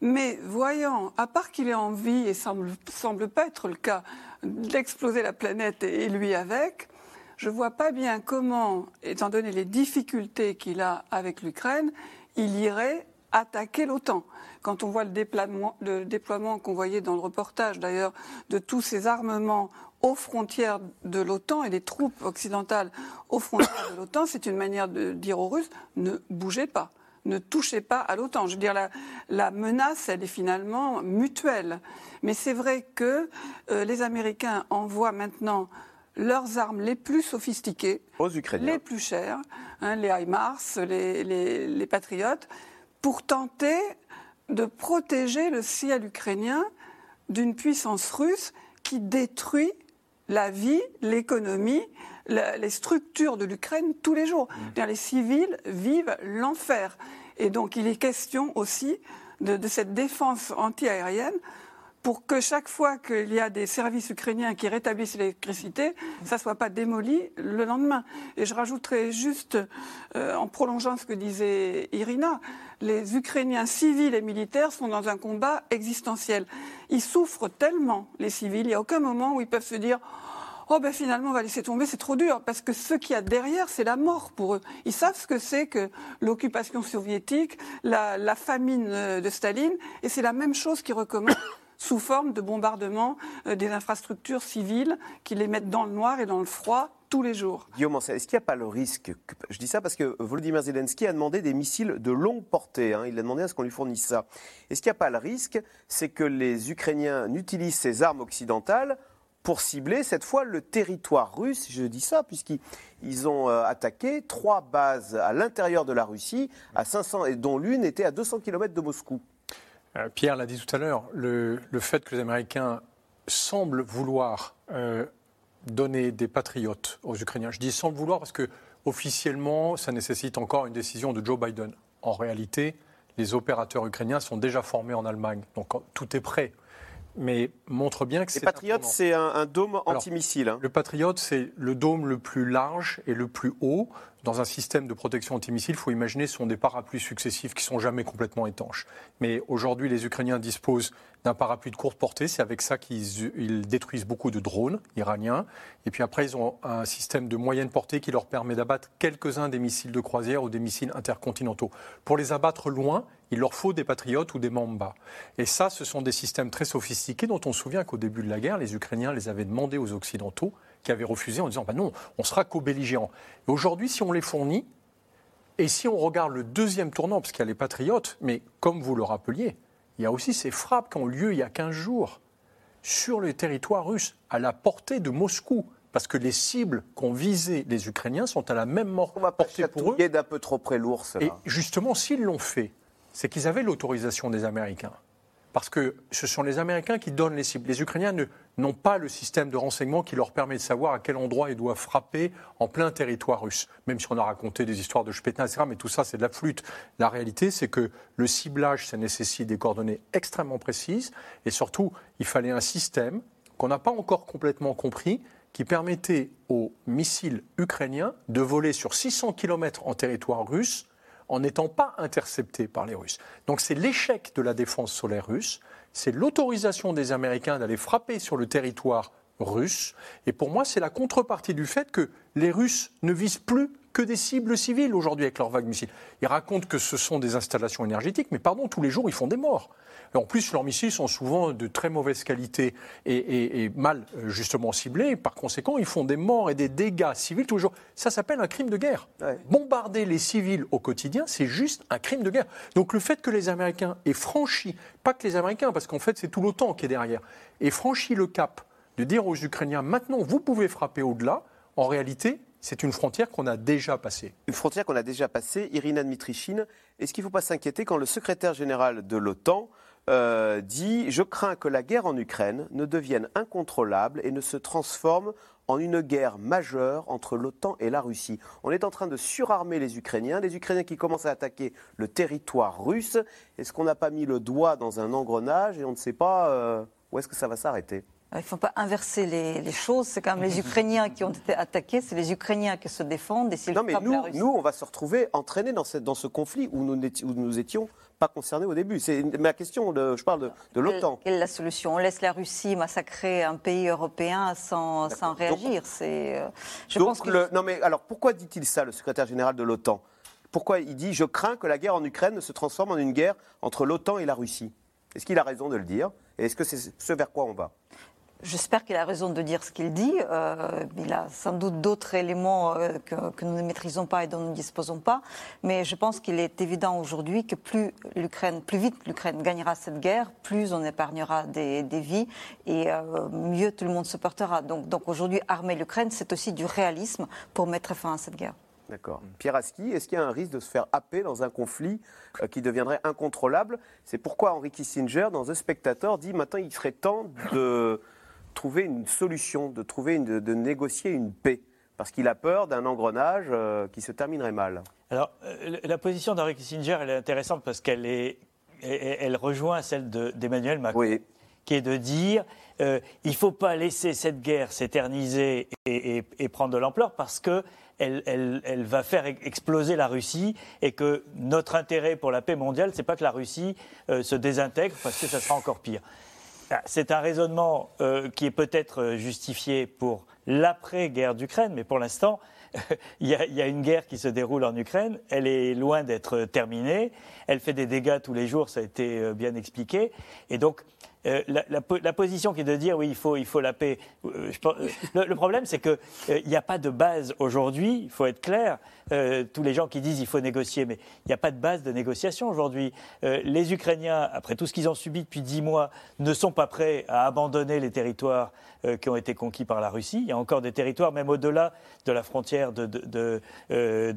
Mais voyant, à part qu'il ait envie, et semble, semble pas être le cas, d'exploser la planète et lui avec, je vois pas bien comment, étant donné les difficultés qu'il a avec l'Ukraine, il irait attaquer l'OTAN. Quand on voit le déploiement, le déploiement qu'on voyait dans le reportage d'ailleurs de tous ces armements aux frontières de l'OTAN et des troupes occidentales aux frontières de l'OTAN, c'est une manière de dire aux Russes ne bougez pas, ne touchez pas à l'OTAN. Je veux dire, la, la, menace, elle est finalement mutuelle. Mais c'est vrai que euh, les Américains envoient maintenant leurs armes les plus sophistiquées, aux Ukrainiens. les plus chères, hein, les HIMARS, les, les, les Patriotes, pour tenter de protéger le ciel ukrainien d'une puissance russe qui détruit la vie, l'économie, les structures de l'Ukraine tous les jours. Mm. Les civils vivent l'enfer. Et donc il est question aussi de, de cette défense antiaérienne pour que chaque fois qu'il y a des services ukrainiens qui rétablissent l'électricité, ça ne soit pas démoli le lendemain. Et je rajouterai juste, euh, en prolongeant ce que disait Irina, les Ukrainiens civils et militaires sont dans un combat existentiel. Ils souffrent tellement, les civils, il n'y a aucun moment où ils peuvent se dire oh ben finalement on va laisser tomber, c'est trop dur, parce que ce qu'il y a derrière, c'est la mort pour eux. Ils savent ce que c'est que l'occupation soviétique, la, la, famine de Staline, et c'est la même chose qui recommence sous forme de bombardement euh, des infrastructures civiles qui les mettent dans le noir et dans le froid tous les jours. Guillaume, est-ce qu'il n'y a pas le risque Je dis ça parce que Volodymyr Zelensky a demandé des missiles de longue portée. Hein. il a demandé à ce qu'on lui fournisse ça. Est-ce qu'il n'y a pas le risque C'est que les Ukrainiens n'utilisent ces armes occidentales pour cibler cette fois le territoire russe? Je dis ça puisqu'ils ont euh, attaqué trois bases à l'intérieur de la Russie, à 500, et dont l'une était à 200 km de Moscou. Euh, Pierre l'a dit tout à l'heure, le, fait que les Américains semblent vouloir euh, donner des patriotes aux Ukrainiens, je dis semblent vouloir parce que officiellement, ça nécessite encore une décision de Joe Biden. En réalité, les opérateurs ukrainiens sont déjà formés en Allemagne, donc tout est prêt mais montre bien que c'est. Les Patriotes, c'est un, dôme antimissile. Hein. Le Patriote, c'est le dôme le plus large et le plus haut. Dans un système de protection antimissile, il faut imaginer, ce sont des parapluies successifs qui sont jamais complètement étanches. Mais aujourd'hui, les Ukrainiens disposent d'un parapluie de courte portée. C'est avec ça qu'ils détruisent beaucoup de drones iraniens. Et puis après, ils ont un système de moyenne portée qui leur permet d'abattre quelques-uns des missiles de croisière ou des missiles intercontinentaux. Pour les abattre loin, il leur faut des patriotes ou des Mamba. Et ça, ce sont des systèmes très sophistiqués dont on se souvient qu'au début de la guerre, les Ukrainiens les avaient demandés aux Occidentaux, qui avaient refusé en disant bah non, on sera co-belligérants. Aujourd'hui, si on les fournit, et si on regarde le deuxième tournant, parce qu'il y a les patriotes, mais comme vous le rappeliez, il y a aussi ces frappes qui ont lieu il y a 15 jours sur le territoire russe, à la portée de Moscou parce que les cibles qu'ont visées les Ukrainiens sont à la même mort On va portée pour eux. d'un peu trop près l'ours. Et justement, s'ils l'ont fait, c'est qu'ils avaient l'autorisation des Américains. Parce que ce sont les Américains qui donnent les cibles. Les Ukrainiens n'ont pas le système de renseignement qui leur permet de savoir à quel endroit ils doivent frapper en plein territoire russe. Même si on a raconté des histoires de Shpetin, etc., mais tout ça, c'est de la flûte. La réalité, c'est que le ciblage, ça nécessite des coordonnées extrêmement précises. Et surtout, il fallait un système qu'on n'a pas encore complètement compris, qui permettait aux missiles ukrainiens de voler sur 600 km en territoire russe en n'étant pas interceptés par les Russes. Donc c'est l'échec de la défense solaire russe, c'est l'autorisation des Américains d'aller frapper sur le territoire russe. Et pour moi, c'est la contrepartie du fait que les Russes ne visent plus que des cibles civiles aujourd'hui avec leurs vagues missiles. Ils racontent que ce sont des installations énergétiques, mais pardon, tous les jours, ils font des morts. en plus, leurs missiles sont souvent de très mauvaise qualité et, mal euh, justement ciblés. Par conséquent, ils font des morts et des dégâts civils tous les jours. Ça s'appelle un crime de guerre. Bombarder les civils au quotidien, c'est juste un crime de guerre. Donc le fait que les Américains aient franchi, pas que les Américains, parce qu'en fait c'est tout l'OTAN qui est derrière, aient franchi le cap de dire aux Ukrainiens maintenant vous pouvez frapper au-delà, en réalité, c'est une frontière qu'on a déjà passée. Une frontière qu'on a déjà passée. Irina Dmitrichine, est-ce qu'il ne faut pas s'inquiéter quand le secrétaire général de l'OTAN euh, dit Je crains que la guerre en Ukraine ne devienne incontrôlable et ne se transforme en une guerre majeure entre l'OTAN et la Russie. On est en train de surarmer les Ukrainiens, les Ukrainiens qui commencent à attaquer le territoire russe. Est-ce qu'on n'a pas mis le doigt dans un engrenage et on ne sait pas euh, où est-ce que ça va s'arrêter? Il ne faut pas inverser les, choses. C'est quand même les Ukrainiens qui ont été attaqués, c'est les Ukrainiens qui se défendent. Et non, mais nous, nous, on va se retrouver entraînés dans, dans ce conflit où nous, où nous étions pas concernés au début. C'est ma question, de, je parle de, l'OTAN. Quelle, est la solution? On laisse la Russie massacrer un pays européen sans, sans réagir. C'est. Euh, donc, le, non, mais alors pourquoi dit-il ça, le secrétaire général de l'OTAN? Pourquoi il dit Je crains que la guerre en Ukraine se transforme en une guerre entre l'OTAN et la Russie? Est-ce qu'il a raison de le dire? Et est-ce que c'est ce vers quoi on va? J'espère qu'il a raison de dire ce qu'il dit. Euh, il a sans doute d'autres éléments euh, que, nous ne maîtrisons pas et dont nous ne disposons pas. Mais je pense qu'il est évident aujourd'hui que plus l'Ukraine, plus vite l'Ukraine gagnera cette guerre, plus on épargnera des, vies et euh, mieux tout le monde se portera. Donc, aujourd'hui, armer l'Ukraine, c'est aussi du réalisme pour mettre fin à cette guerre. D'accord. Pierre Aski, est-ce qu'il y a un risque de se faire happer dans un conflit qui deviendrait incontrôlable? C'est pourquoi Henry Kissinger, dans The Spectator, dit maintenant il serait temps de trouver une solution, de, trouver une, de, négocier une paix parce qu'il a peur d'un engrenage euh, qui se terminerait mal. Alors, euh, la position d'Henri Kissinger, elle est intéressante parce qu'elle est, elle, rejoint celle d'Emmanuel Macron, qui est de dire euh, il ne faut pas laisser cette guerre s'éterniser et, prendre de l'ampleur parce que elle, elle, va faire exploser la Russie et que notre intérêt pour la paix mondiale, c'est pas que la Russie se désintègre parce que ça sera encore pire. Ah, c'est un raisonnement euh, qui est peut-être euh, justifié pour l'après-guerre d'Ukraine, mais pour l'instant, il, y, a une guerre qui se déroule en Ukraine. Elle est loin d'être terminée. Elle fait des dégâts tous les jours, ça a été euh, bien expliqué. Et donc, euh, la, position qui est de dire oui, il faut, il faut la paix. Euh, le, problème, c'est qu'il n'y a pas de base aujourd'hui, il faut être clair. tous les gens qui disent il faut négocier, mais il n'y a pas de base de négociation aujourd'hui. les Ukrainiens, après tout ce qu'ils ont subi depuis dix mois, ne sont pas prêts à abandonner les territoires qui ont été conquis par la Russie. Encore des territoires, même au-delà de la frontière de, de, euh,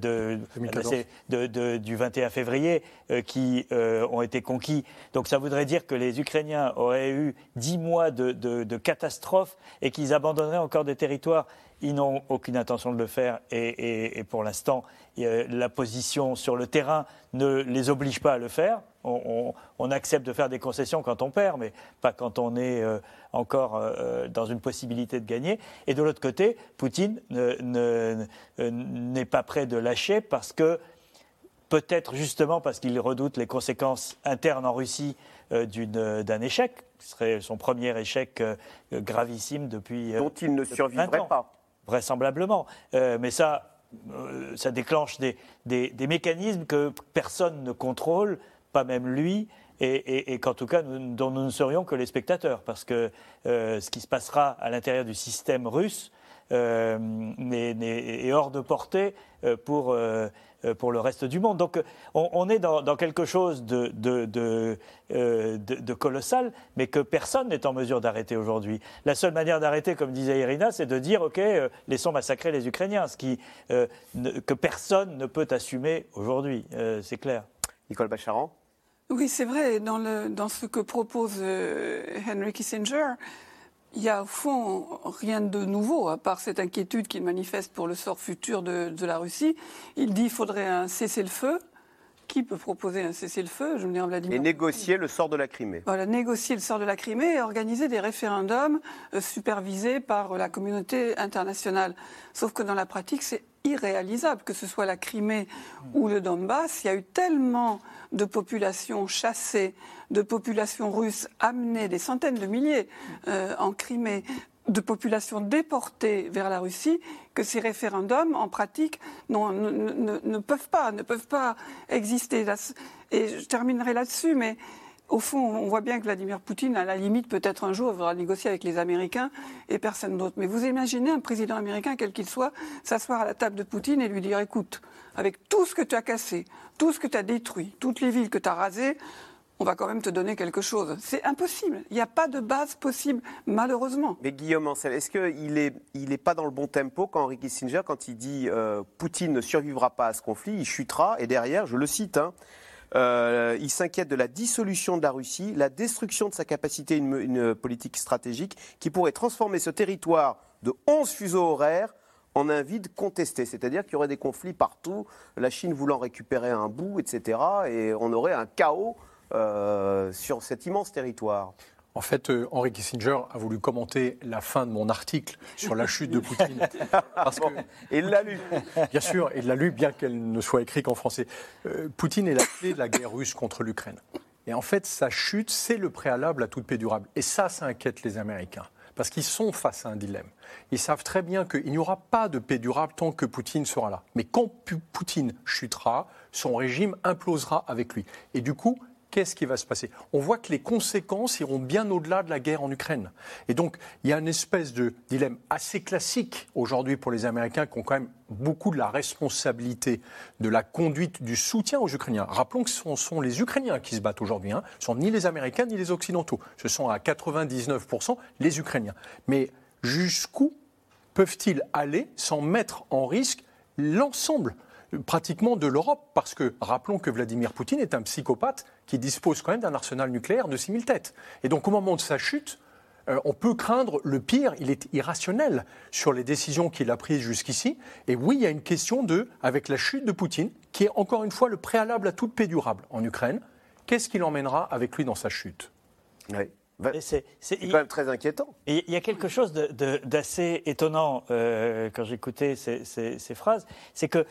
du 21 février, euh, qui ont été conquis. Donc ça voudrait dire que les Ukrainiens auraient eu dix mois de, de catastrophe et qu'ils abandonneraient encore des territoires. Ils n'ont aucune intention de le faire et, pour l'instant, la position sur le terrain ne les oblige pas à le faire. On, accepte de faire des concessions quand on perd, mais pas quand on est euh, encore euh, dans une possibilité de gagner. Et de l'autre côté, Poutine n'est pas prêt de lâcher parce que, peut-être justement parce qu'il redoute les conséquences internes en Russie euh, d'un échec, ce serait son premier échec gravissime depuis. dont il ne survivrait pas vraisemblablement. Euh, mais ça, euh, ça déclenche des, des, mécanismes que personne ne contrôle, pas même lui, et, qu'en tout cas, dont nous ne serions que les spectateurs, parce que euh, ce qui se passera à l'intérieur du système russe est, hors de portée pour euh, pour le reste du monde. Donc on, est dans, quelque chose de, euh, de, colossal, mais que personne n'est en mesure d'arrêter aujourd'hui. La seule manière d'arrêter, comme disait Irina, c'est de dire, OK, euh, laissons massacrer les Ukrainiens, ce qui, que personne ne peut assumer aujourd'hui, c'est clair. Nicole Bacharan Oui, c'est vrai. Dans, le, dans ce que propose Henry Kissinger, il y a au fond rien de nouveau, à part cette inquiétude qu'il manifeste pour le sort futur de, la Russie. Il dit qu'il faudrait un cessez-le-feu. Qui peut proposer un cessez-le-feu Je veux dire, Vladimir? Et négocier le sort de la Crimée. Voilà, négocier le sort de la Crimée et organiser des référendums euh, supervisés par la communauté internationale. Sauf que dans la pratique, c'est irréalisable, que ce soit la Crimée ou le Donbass. Il y a eu tellement de populations chassées, de populations russes amenées, des centaines de milliers euh, en Crimée, de populations déportées vers la Russie, que ces référendums, en pratique, non, ne, peuvent pas, ne peuvent pas exister. Et je terminerai là-dessus, mais au fond, on voit bien que Vladimir Poutine, à la limite, peut-être un jour, va négocier avec les Américains et personne d'autre. Mais vous imaginez un président américain, quel qu'il soit, s'asseoir à la table de Poutine et lui dire écoute, avec tout ce que tu as cassé, tout ce que tu as détruit, toutes les villes que tu as rasées, on va quand même te donner quelque chose. C'est impossible. Il n'y a pas de base possible, malheureusement. Mais Guillaume Ancel, est-ce qu'il n'est il pas dans le bon tempo quand Henry Kissinger, quand il dit euh, Poutine ne survivra pas à ce conflit, il chutera, et derrière, je le cite, hein, euh, il s'inquiète de la dissolution de la Russie, la destruction de sa capacité une, politique stratégique qui pourrait transformer ce territoire de 11 fuseaux horaires en un vide contesté. C'est-à-dire qu'il y aurait des conflits partout, la Chine voulant récupérer un bout, etc. Et on aurait un chaos euh, sur cet immense territoire. En fait, euh, Henry Kissinger a voulu commenter la fin de mon article sur la chute de Poutine. Parce que, il l'a lu. Bien sûr, il l'a lu, bien qu'elle ne soit écrite qu'en français. Euh, Poutine est la clé de la guerre russe contre l'Ukraine. Et en fait, sa chute, c'est le préalable à toute paix durable. Et ça, ça inquiète les Américains. Parce qu'ils sont face à un dilemme. Ils savent très bien qu'il n'y aura pas de paix durable tant que Poutine sera là. Mais quand Poutine chutera, son régime implosera avec lui. Et du coup, qu'est-ce qui va se passer? On voit que les conséquences iront bien au-delà de la guerre en Ukraine. Et donc, il y a une espèce de dilemme assez classique aujourd'hui pour les Américains qui ont quand même beaucoup de la responsabilité de la conduite du soutien aux Ukrainiens. Rappelons que ce sont les Ukrainiens qui se battent aujourd'hui. Hein. Ce ne sont ni les Américains ni les Occidentaux. Ce sont à 99% les Ukrainiens. Mais jusqu'où peuvent-ils aller sans mettre en risque l'ensemble pratiquement de l'Europe, parce que rappelons que Vladimir Poutine est un psychopathe qui dispose quand même d'un arsenal nucléaire de 6000 têtes. Et donc au moment de sa chute, euh, on peut craindre le pire, il est irrationnel sur les décisions qu'il a prises jusqu'ici. Et oui, il y a une question de, avec la chute de Poutine, qui est encore une fois le préalable à toute paix durable en Ukraine, qu'est-ce qu'il emmènera avec lui dans sa chute? Oui. C'est quand même très inquiétant. Il y a quelque chose d'assez étonnant euh, quand j'écoutais ces, ces, phrases, c'est que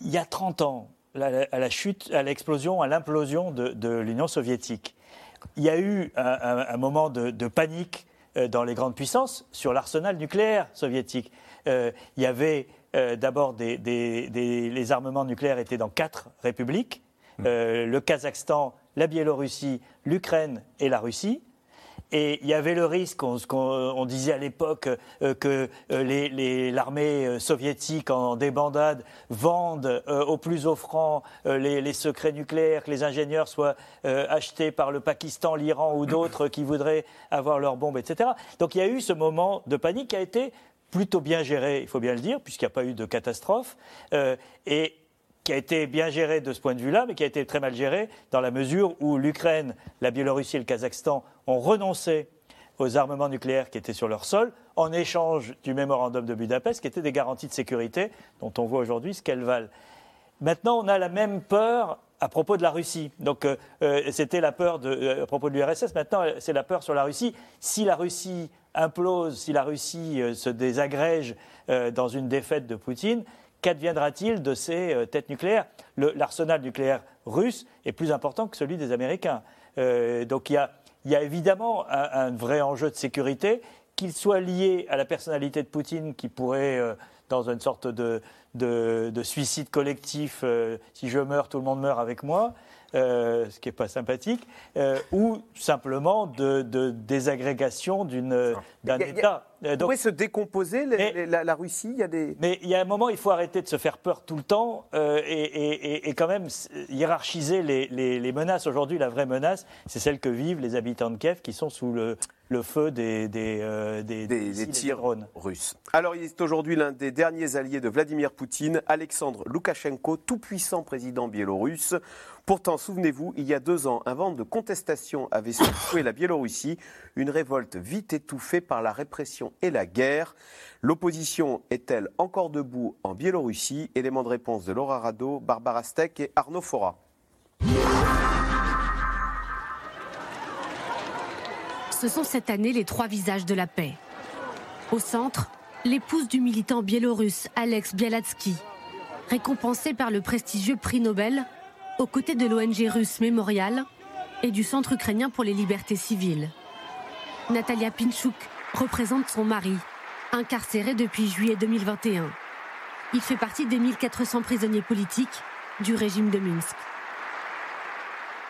il y a 30 ans, à la chute, à l'explosion, à l'implosion de, l'Union soviétique, il y a eu un, moment de, panique euh, dans les grandes puissances sur l'arsenal nucléaire soviétique. Euh, il y avait euh, d'abord des, les armements nucléaires étaient dans quatre républiques mmh. le Kazakhstan, la Biélorussie, l'Ukraine et la Russie. Et il y avait le risque, on, disait à l'époque euh, que euh, l'armée euh, soviétique en débandade vende au plus offrant les, secrets nucléaires, que les ingénieurs soient achetés par le Pakistan, l'Iran ou d'autres qui voudraient avoir leurs bombes, etc. Donc il y a eu ce moment de panique qui a été plutôt bien géré, il faut bien le dire, puisqu'il n'y a pas eu de catastrophe. et qui a été bien géré de ce point de vue-là, mais qui a été très mal géré dans la mesure où l'Ukraine, la Biélorussie et le Kazakhstan ont renoncé aux armements nucléaires qui étaient sur leur sol en échange du mémorandum de Budapest, qui étaient des garanties de sécurité dont on voit aujourd'hui ce qu'elles valent. Maintenant, on a la même peur à propos de la Russie. Donc, euh, euh, c'était la peur euh, à propos de l'URSS. Maintenant, c'est la peur sur la Russie. Si la Russie implose, si la Russie se désagrège dans une défaite de Poutine, qu'adviendra-t-il de ces euh, têtes nucléaires? L'arsenal nucléaire russe est plus important que celui des Américains. Euh, donc il y a, évidemment un, vrai enjeu de sécurité, qu'il soit lié à la personnalité de Poutine, qui pourrait, euh, dans une sorte de, suicide collectif, si je meurs, tout le monde meurt avec moi, euh, ce qui n'est pas sympathique, euh, ou simplement de, désagrégation d'un État. Euh, donc, se décomposer la, Russie il y a des... Mais il y a un moment, il faut arrêter de se faire peur tout le temps et, quand même hiérarchiser les, menaces. Aujourd'hui, la vraie menace, c'est celle que vivent les habitants de Kiev qui sont sous le, le feu des, des, des, des tirs russes. Alors, il est aujourd'hui l'un des derniers alliés de Vladimir Poutine, Alexandre Loukachenko, tout-puissant président biélorusse. Pourtant, souvenez-vous, il y a deux ans, un vent de contestation avait secoué la Biélorussie, une révolte vite étouffée par la répression et la guerre. L'opposition est-elle encore debout en Biélorussie? Élément de réponse de Laura Rado, Barbara Steck et Arnaud Fora. Ce sont cette année les trois visages de la paix. Au centre, l'épouse du militant biélorusse Alex Bialatsky, récompensée par le prestigieux prix Nobel aux côtés de l'ONG russe Mémorial et du Centre ukrainien pour les libertés civiles. Natalia Pinchuk représente son mari, incarcéré depuis juillet 2021. Il fait partie des 1400 prisonniers politiques du régime de Minsk.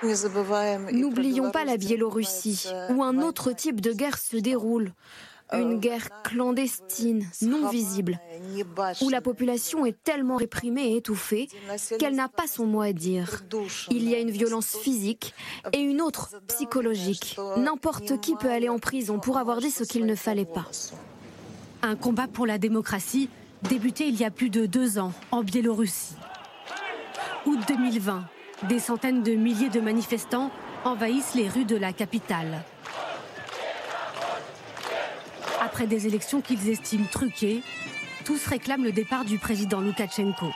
N'oublions pas la Biélorussie, où un autre type de guerre se déroule. Une guerre clandestine, non visible, où la population est tellement réprimée et étouffée qu'elle n'a pas son mot à dire. Il y a une violence physique et une autre psychologique. N'importe qui peut aller en prison pour avoir dit ce qu'il ne fallait pas. Un combat pour la démocratie débuté il y a plus de deux ans en Biélorussie. Août 2020, des centaines de milliers de manifestants envahissent les rues de la capitale. Après des élections qu'ils estiment truquées, tous réclament le départ du président Loukachenko.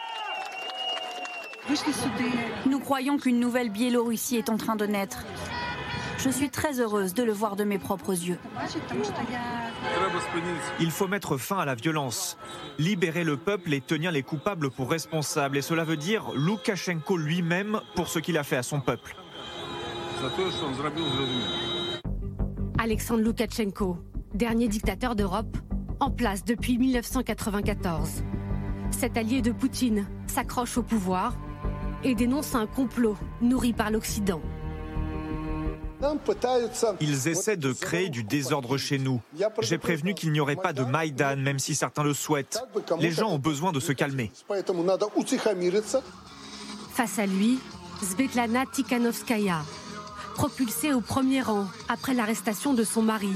Nous croyons qu'une nouvelle Biélorussie est en train de naître. Je suis très heureuse de le voir de mes propres yeux. Il faut mettre fin à la violence, libérer le peuple et tenir les coupables pour responsables. Et cela veut dire Loukachenko lui-même pour ce qu'il a fait à son peuple. Alexandre Loukachenko, dernier dictateur d'Europe, en place depuis 1994. Cet allié de Poutine s'accroche au pouvoir et dénonce un complot nourri par l'Occident. Ils essaient de créer du désordre chez nous. J'ai prévenu qu'il n'y aurait pas de Maïdan, même si certains le souhaitent. Les gens ont besoin de se calmer. Face à lui, Svetlana Tikhanovskaya, propulsée au premier rang après l'arrestation de son mari.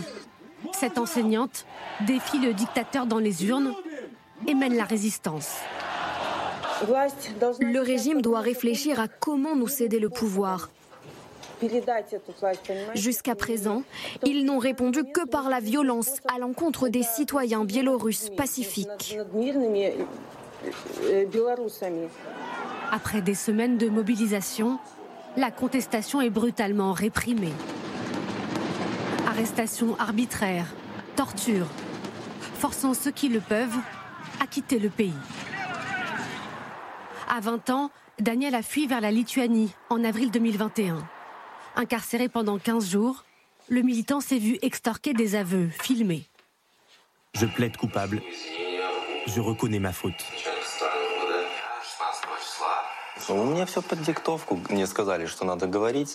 Cette enseignante défie le dictateur dans les urnes et mène la résistance. Le régime doit réfléchir à comment nous céder le pouvoir. Jusqu'à présent, ils n'ont répondu que par la violence à l'encontre des citoyens biélorusses pacifiques. Après des semaines de mobilisation, la contestation est brutalement réprimée. Arrestations arbitraires, torture, forçant ceux qui le peuvent à quitter le pays. À 20 ans, Daniel a fui vers la Lituanie en avril 2021. Incarcéré pendant 15 jours, le militant s'est vu extorquer des aveux filmés. Je plaide coupable. Je reconnais ma faute.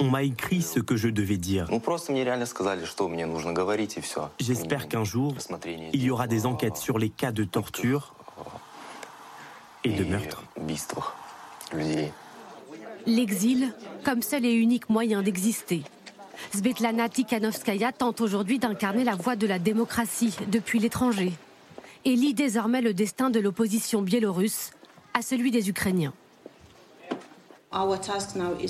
On m'a écrit ce que je devais dire. J'espère qu'un jour, il y aura des enquêtes sur les cas de torture et de meurtre. L'exil comme seul et unique moyen d'exister. Svetlana Tikhanovskaya tente aujourd'hui d'incarner la voie de la démocratie depuis l'étranger et lie désormais le destin de l'opposition biélorusse à celui des Ukrainiens.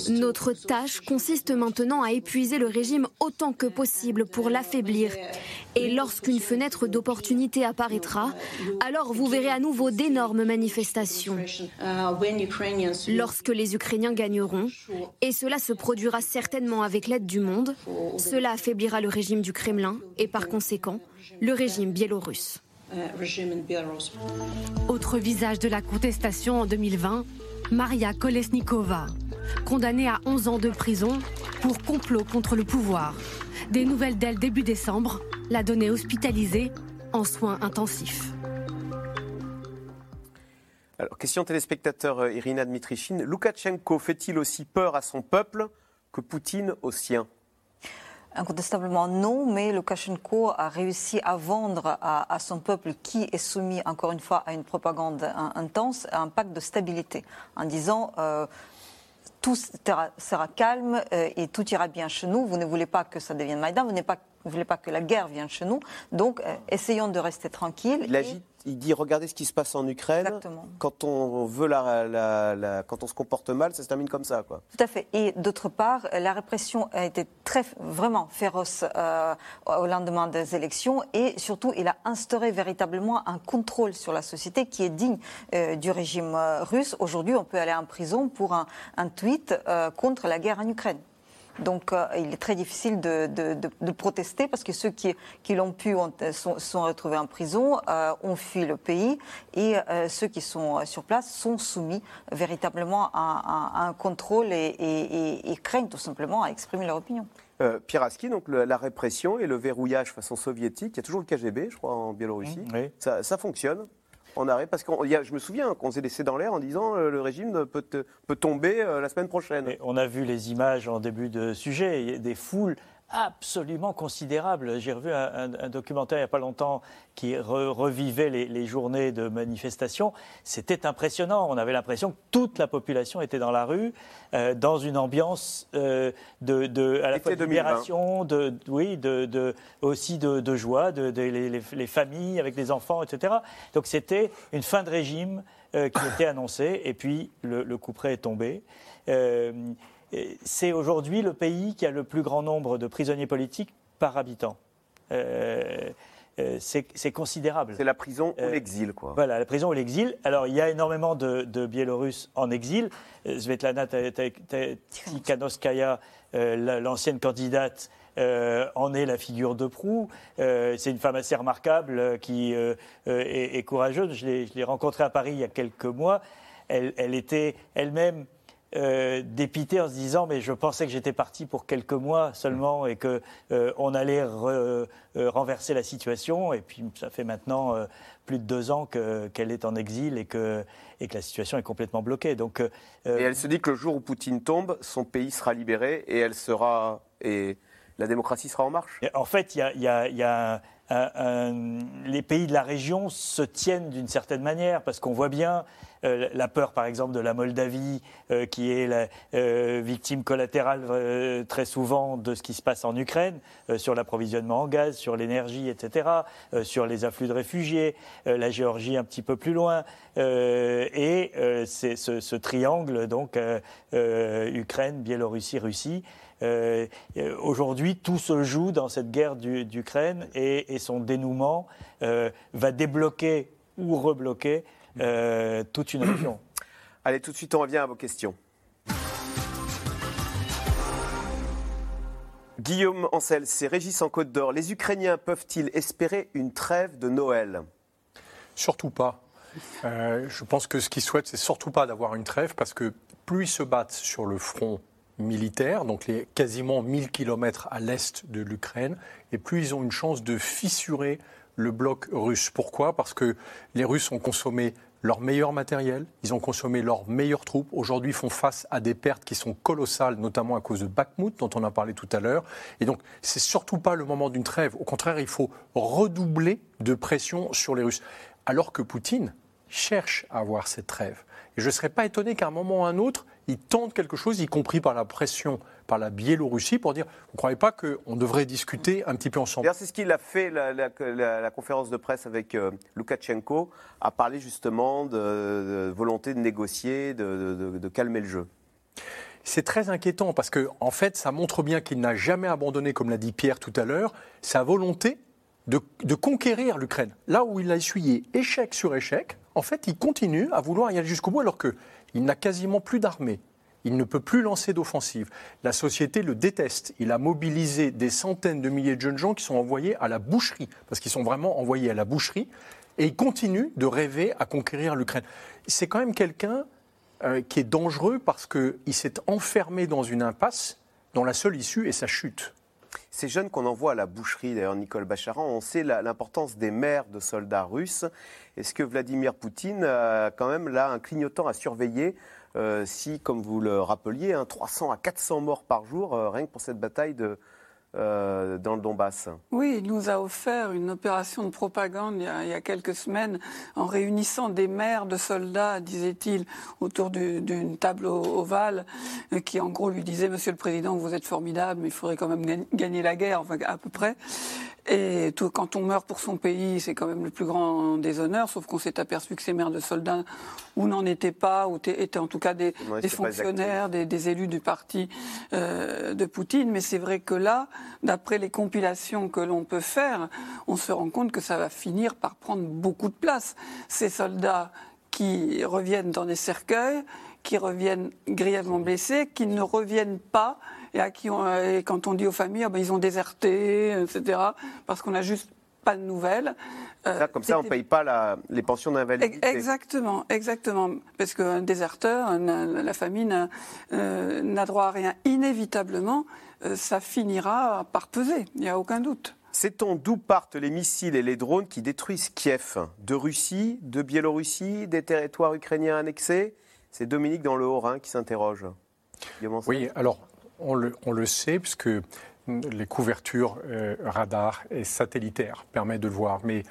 Notre tâche consiste maintenant à épuiser le régime autant que possible pour l'affaiblir. Et lorsqu'une fenêtre d'opportunité apparaîtra, alors vous verrez à nouveau d'énormes manifestations. Lorsque les Ukrainiens gagneront, et cela se produira certainement avec l'aide du monde, cela affaiblira le régime du Kremlin et par conséquent le régime biélorusse. Autre visage de la contestation en 2020, Maria Kolesnikova, condamnée à 11 ans de prison pour complot contre le pouvoir. Des nouvelles d'elle début décembre, la donnée hospitalisée en soins intensifs. Alors, question téléspectateur euh, Irina Dmitrichine. Loukachenko fait-il aussi peur à son peuple que Poutine au sien? Incontestablement non, mais Lukashenko a réussi à vendre à, son peuple qui est soumis encore une fois à une propagande intense un pacte de stabilité en disant euh, tout sera, calme euh, et tout ira bien chez nous. Vous ne voulez pas que ça devienne Maïdan, vous ne voulez pas que la guerre vienne chez nous. Donc euh, essayons de rester tranquilles il dit regardez ce qui se passe en Ukraine. Quand on veut la, quand on se comporte mal, ça se termine comme ça, quoi. Tout à fait. Et d'autre part, la répression a été très vraiment féroce euh, au lendemain des élections et surtout, il a instauré véritablement un contrôle sur la société qui est digne euh, du régime russe. Aujourd'hui, on peut aller en prison pour un, tweet contre la guerre en Ukraine. Donc il est très difficile de, de, protester parce que ceux qui, qui l'ont pu ont, sont, sont, retrouvés en prison, ont fui le pays et ceux qui sont sur place sont soumis véritablement à, un contrôle et, et, craignent tout simplement à exprimer leur opinion. Euh, Piraski, donc la répression et le verrouillage façon soviétique, il y a toujours le KGB, je crois, en Biélorussie. Mmh, ça, fonctionne on arrête parce je me souviens qu'on s'est laissé dans l'air en disant euh, le régime peut, peut tomber euh, la semaine prochaine. on a vu les images en début de sujet, des foules absolument considérable. J'ai revu un, documentaire il n'y a pas longtemps qui revivait les, journées de manifestation. C'était impressionnant. On avait l'impression que toute la population était dans la rue, euh, dans une ambiance euh, de, à la fois de libération, de, oui, de, aussi de, joie, de, les, familles avec les enfants, etc. Donc c'était une fin de régime euh, qui était annoncée, et puis le, le coup près est tombé c'est aujourd'hui le pays qui a le plus grand nombre de prisonniers politiques par habitant. Euh, euh, c'est considérable. C'est la prison ou euh, l'exil, quoi. Voilà, la prison ou l'exil. Alors, il y a énormément de, Biélorusses en exil. Svetlana Tikhanovskaya, l'ancienne candidate, en est la figure de proue. c'est une femme assez remarquable qui est, courageuse. Je l'ai rencontrée à Paris il y a quelques mois. elle était elle-même euh, dépité en se disant mais je pensais que j'étais parti pour quelques mois seulement et que euh, on allait euh, renverser la situation et puis ça fait maintenant plus de deux ans qu'elle est en exil et que, et que la situation est complètement bloquée. Donc, et elle se dit que le jour où Poutine tombe, son pays sera libéré et elle sera et la démocratie sera en marche. en fait, il y a, y a les pays de la région se tiennent d'une certaine manière parce qu'on voit bien euh, la peur, par exemple, de la Moldavie, euh, qui est la euh, victime collatérale très souvent de ce qui se passe en Ukraine, sur l'approvisionnement en gaz, sur l'énergie, etc., sur les afflux de réfugiés, la Géorgie un petit peu plus loin, et c'est ce, triangle, donc Ukraine, Biélorussie, Russie. Aujourd'hui, tout se joue dans cette guerre d'Ukraine et, et, son dénouement va débloquer ou rebloquer euh, toute une région. Allez, tout de suite, on revient à vos questions. Guillaume Ancel, c'est Régis en Côte d'Or. Les Ukrainiens peuvent-ils espérer une trêve de Noël? Surtout pas. Euh, je pense que ce qu'ils souhaitent, c'est surtout pas d'avoir une trêve parce que plus ils se battent sur le front militaire, donc les quasiment 1000 km à l'est de l'Ukraine, et plus ils ont une chance de fissurer le bloc russe. Pourquoi? Parce que les Russes ont consommé leur meilleur matériel, ils ont consommé leurs meilleures troupes. Aujourd'hui, font face à des pertes qui sont colossales, notamment à cause de Bakhmut, dont on a parlé tout à l'heure. Et donc, c'est surtout pas le moment d'une trêve. Au contraire, il faut redoubler de pression sur les Russes. Alors que Poutine cherche à avoir cette trêve. Et je ne serais pas étonné qu'à un moment ou à un autre, il tente quelque chose, y compris par la pression par la Biélorussie pour dire vous ne croyez pas qu'on devrait discuter un petit peu ensemble? C'est ce qu'il a fait, la, conférence de presse avec euh, Loukachenko, a parlé justement de, volonté de négocier, de, calmer le jeu. C'est très inquiétant parce que, en fait, ça montre bien qu'il n'a jamais abandonné, comme l'a dit Pierre tout à l'heure, sa volonté de, de conquérir l'Ukraine. Là où il a essuyé échec sur échec, en fait, il continue à vouloir y aller jusqu'au bout alors qu'il n'a quasiment plus d'armée. Il ne peut plus lancer d'offensive. La société le déteste. Il a mobilisé des centaines de milliers de jeunes gens qui sont envoyés à la boucherie, parce qu'ils sont vraiment envoyés à la boucherie, et il continue de rêver à conquérir l'Ukraine. C'est quand même quelqu'un euh, qui est dangereux parce qu'il s'est enfermé dans une impasse dont la seule issue est sa chute. Ces jeunes qu'on envoie à la boucherie, d'ailleurs Nicole Bacharan, on sait l'importance des mères de soldats russes. Est-ce que Vladimir Poutine a quand même là un clignotant à surveiller euh, si, comme vous le rappeliez, 300 hein, à 400 morts par jour, euh, rien que pour cette bataille de, euh, dans le Donbass. Oui, il nous a offert une opération de propagande il y a, quelques semaines en réunissant des maires de soldats, disait-il, autour d'une table ovale, qui en gros lui disait Monsieur le Président, vous êtes formidable, mais il faudrait quand même gagner la guerre, enfin à peu près. Et tout, quand on meurt pour son pays, c'est quand même le plus grand des honneurs, sauf qu'on s'est aperçu que ces maires de soldats ou n'en étaient pas, ou étaient en tout cas des, des fonctionnaires, des, des, élus du parti euh, de Poutine. Mais c'est vrai que là, d'après les compilations que l'on peut faire, on se rend compte que ça va finir par prendre beaucoup de place. Ces soldats qui reviennent dans des cercueils, qui reviennent grièvement blessés, qui ne reviennent pas et à qui, quand on dit aux familles, ah ben, ils ont déserté, etc., parce qu'on n'a juste pas de nouvelles. Euh, comme ça, on ne paye pas les pensions d'invalidité. Exactement, exactement. Parce qu'un déserteur, la famille euh, n'a droit à rien. Inévitablement, euh, ça finira par peser, il n'y a aucun doute. Sait-on d'où partent les missiles et les drones qui détruisent Kiev? De Russie, de Biélorussie, des territoires ukrainiens annexés? C'est Dominique dans le Haut-Rhin qui s'interroge. Oui, alors on le, sait, puisque les couvertures euh, radar et satellitaires permettent de le voir, mais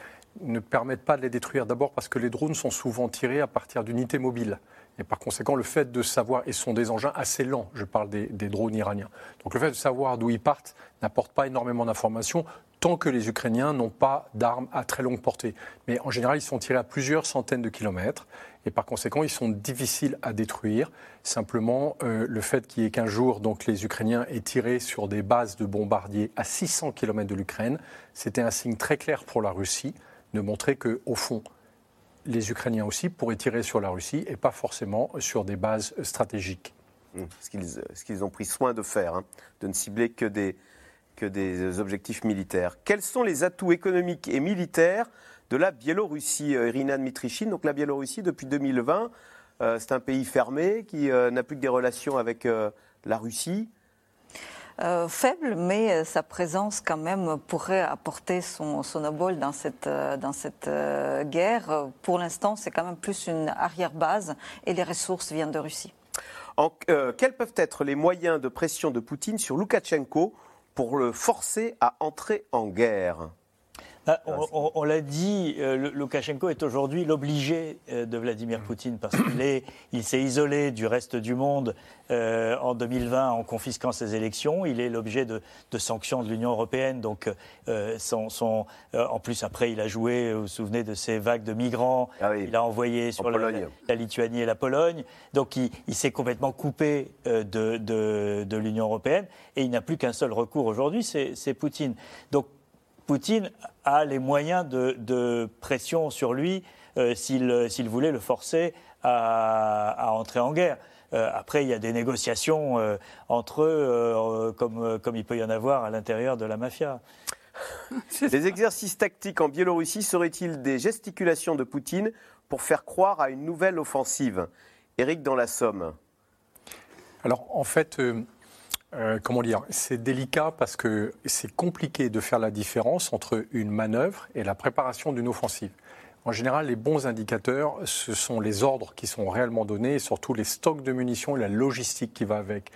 ne permettent pas de les détruire. D'abord parce que les drones sont souvent tirés à partir d'unités mobiles. Et par conséquent, le fait de savoir, et sont des engins assez lents, je parle des drones iraniens, donc le fait de savoir d'où ils partent n'apporte pas énormément d'informations tant que les Ukrainiens n'ont pas d'armes à très longue portée. Mais en général, ils sont tirés à plusieurs centaines de kilomètres et par conséquent, ils sont difficiles à détruire. Simplement, euh, le fait qu'il y ait qu'un jour, donc les Ukrainiens aient tiré sur des bases de bombardiers à 600 km de l'Ukraine, c'était un signe très clair pour la Russie de montrer que, au fond, les Ukrainiens aussi pourraient tirer sur la Russie et pas forcément sur des bases stratégiques. Mmh. Ce qu'ils ont pris soin de faire, hein, de ne cibler que des, que des objectifs militaires. Quels sont les atouts économiques et militaires de la Biélorussie, euh, Irina Dmitrichine? Donc la Biélorussie, depuis 2020, euh, c'est un pays fermé qui euh, n'a plus que des relations avec la Russie. faible, mais sa présence quand même pourrait apporter son, son obol dans cette, dans cette guerre. Pour l'instant, c'est quand même plus une arrière-base et les ressources viennent de Russie. quels peuvent être les moyens de pression de Poutine sur Loukachenko pour le forcer à entrer en guerre bah, on, l'a dit, euh, Loukachenko est aujourd'hui l'obligé euh, de Vladimir mm. Poutine parce qu'il il s'est isolé du reste du monde euh, en 2020 en confisquant ses élections. Il est l'objet de, sanctions de l'Union européenne. Donc, en plus, après, il a joué, vous vous souvenez de ces vagues de migrants. Ah il a envoyé sur la, Lituanie et la Pologne. Donc, il, s'est complètement coupé de, de l'Union européenne et il n'a plus qu'un seul recours aujourd'hui, c'est Poutine. Donc, Poutine a les moyens de, pression sur lui euh, s'il voulait le forcer à, entrer en guerre. Euh, après, il y a des négociations euh, entre eux, comme, comme il peut y en avoir à l'intérieur de la mafia. Les exercices tactiques en Biélorussie seraient-ils des gesticulations de Poutine pour faire croire à une nouvelle offensive? Éric dans la Somme. Alors, en fait, euh, comment dire C'est délicat parce que c'est compliqué de faire la différence entre une manœuvre et la préparation d'une offensive. En général, les bons indicateurs, ce sont les ordres qui sont réellement donnés et surtout les stocks de munitions et la logistique qui va avec.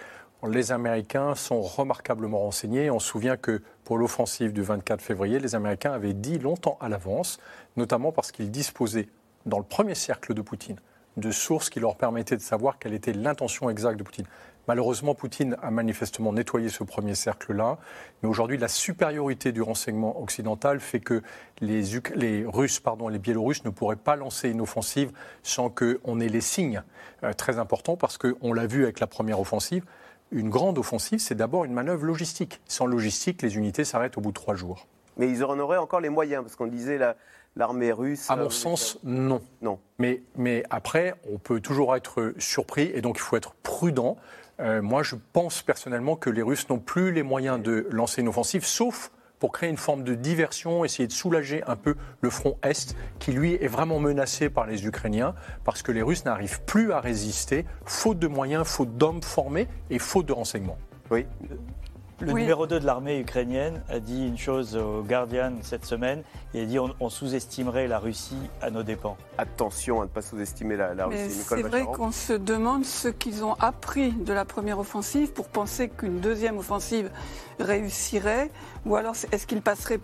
Les Américains sont remarquablement renseignés. On se souvient que pour l'offensive du 24 février, les Américains avaient dit longtemps à l'avance, notamment parce qu'ils disposaient, dans le premier cercle de Poutine, de sources qui leur permettaient de savoir quelle était l'intention exacte de Poutine. Malheureusement, Poutine a manifestement nettoyé ce premier cercle-là. Mais aujourd'hui, la supériorité du renseignement occidental fait que les, les, Russes, pardon, les Biélorusses ne pourraient pas lancer une offensive sans qu'on ait les signes euh, très importants, parce qu'on l'a vu avec la première offensive. Une grande offensive, c'est d'abord une manœuvre logistique. Sans logistique, les unités s'arrêtent au bout de trois jours. Mais ils en auraient encore les moyens, parce qu'on disait l'armée russe. À mon euh, sens, non. Non. Mais, mais après, on peut toujours être surpris, et donc il faut être prudent. Euh, moi, je pense personnellement que les Russes n'ont plus les moyens de lancer une offensive, sauf pour créer une forme de diversion, essayer de soulager un peu le front Est, qui lui est vraiment menacé par les Ukrainiens, parce que les Russes n'arrivent plus à résister, faute de moyens, faute d'hommes formés et faute de renseignements. Oui. Le numéro 2 de l'armée ukrainienne a dit une chose au Guardian cette semaine. Il a dit on, sous-estimerait la Russie à nos dépens. Attention à ne pas sous-estimer la, Russie. C'est vrai qu'on se demande ce qu'ils ont appris de la première offensive pour penser qu'une deuxième offensive réussirait, ou alors est-ce qu'ils passeraient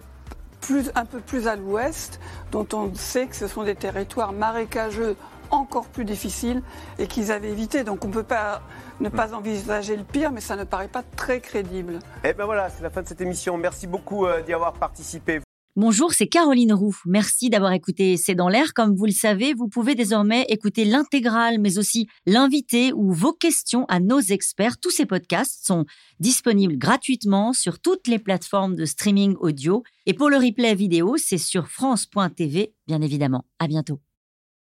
plus, un peu plus à l'ouest, dont on sait que ce sont des territoires marécageux encore plus difficiles et qu'ils avaient évité. Donc on ne peut pas ne pas hmm. envisager le pire, mais ça ne paraît pas très crédible. Et eh ben voilà, c'est la fin de cette émission. Merci beaucoup euh, d'y avoir participé. Bonjour, c'est Caroline Roux. Merci d'avoir écouté C'est dans l'air. Comme vous le savez, vous pouvez désormais écouter l'intégrale, mais aussi l'invité ou vos questions à nos experts. Tous ces podcasts sont disponibles gratuitement sur toutes les plateformes de streaming audio. Et pour le replay vidéo, c'est sur France.tv, bien évidemment. À bientôt.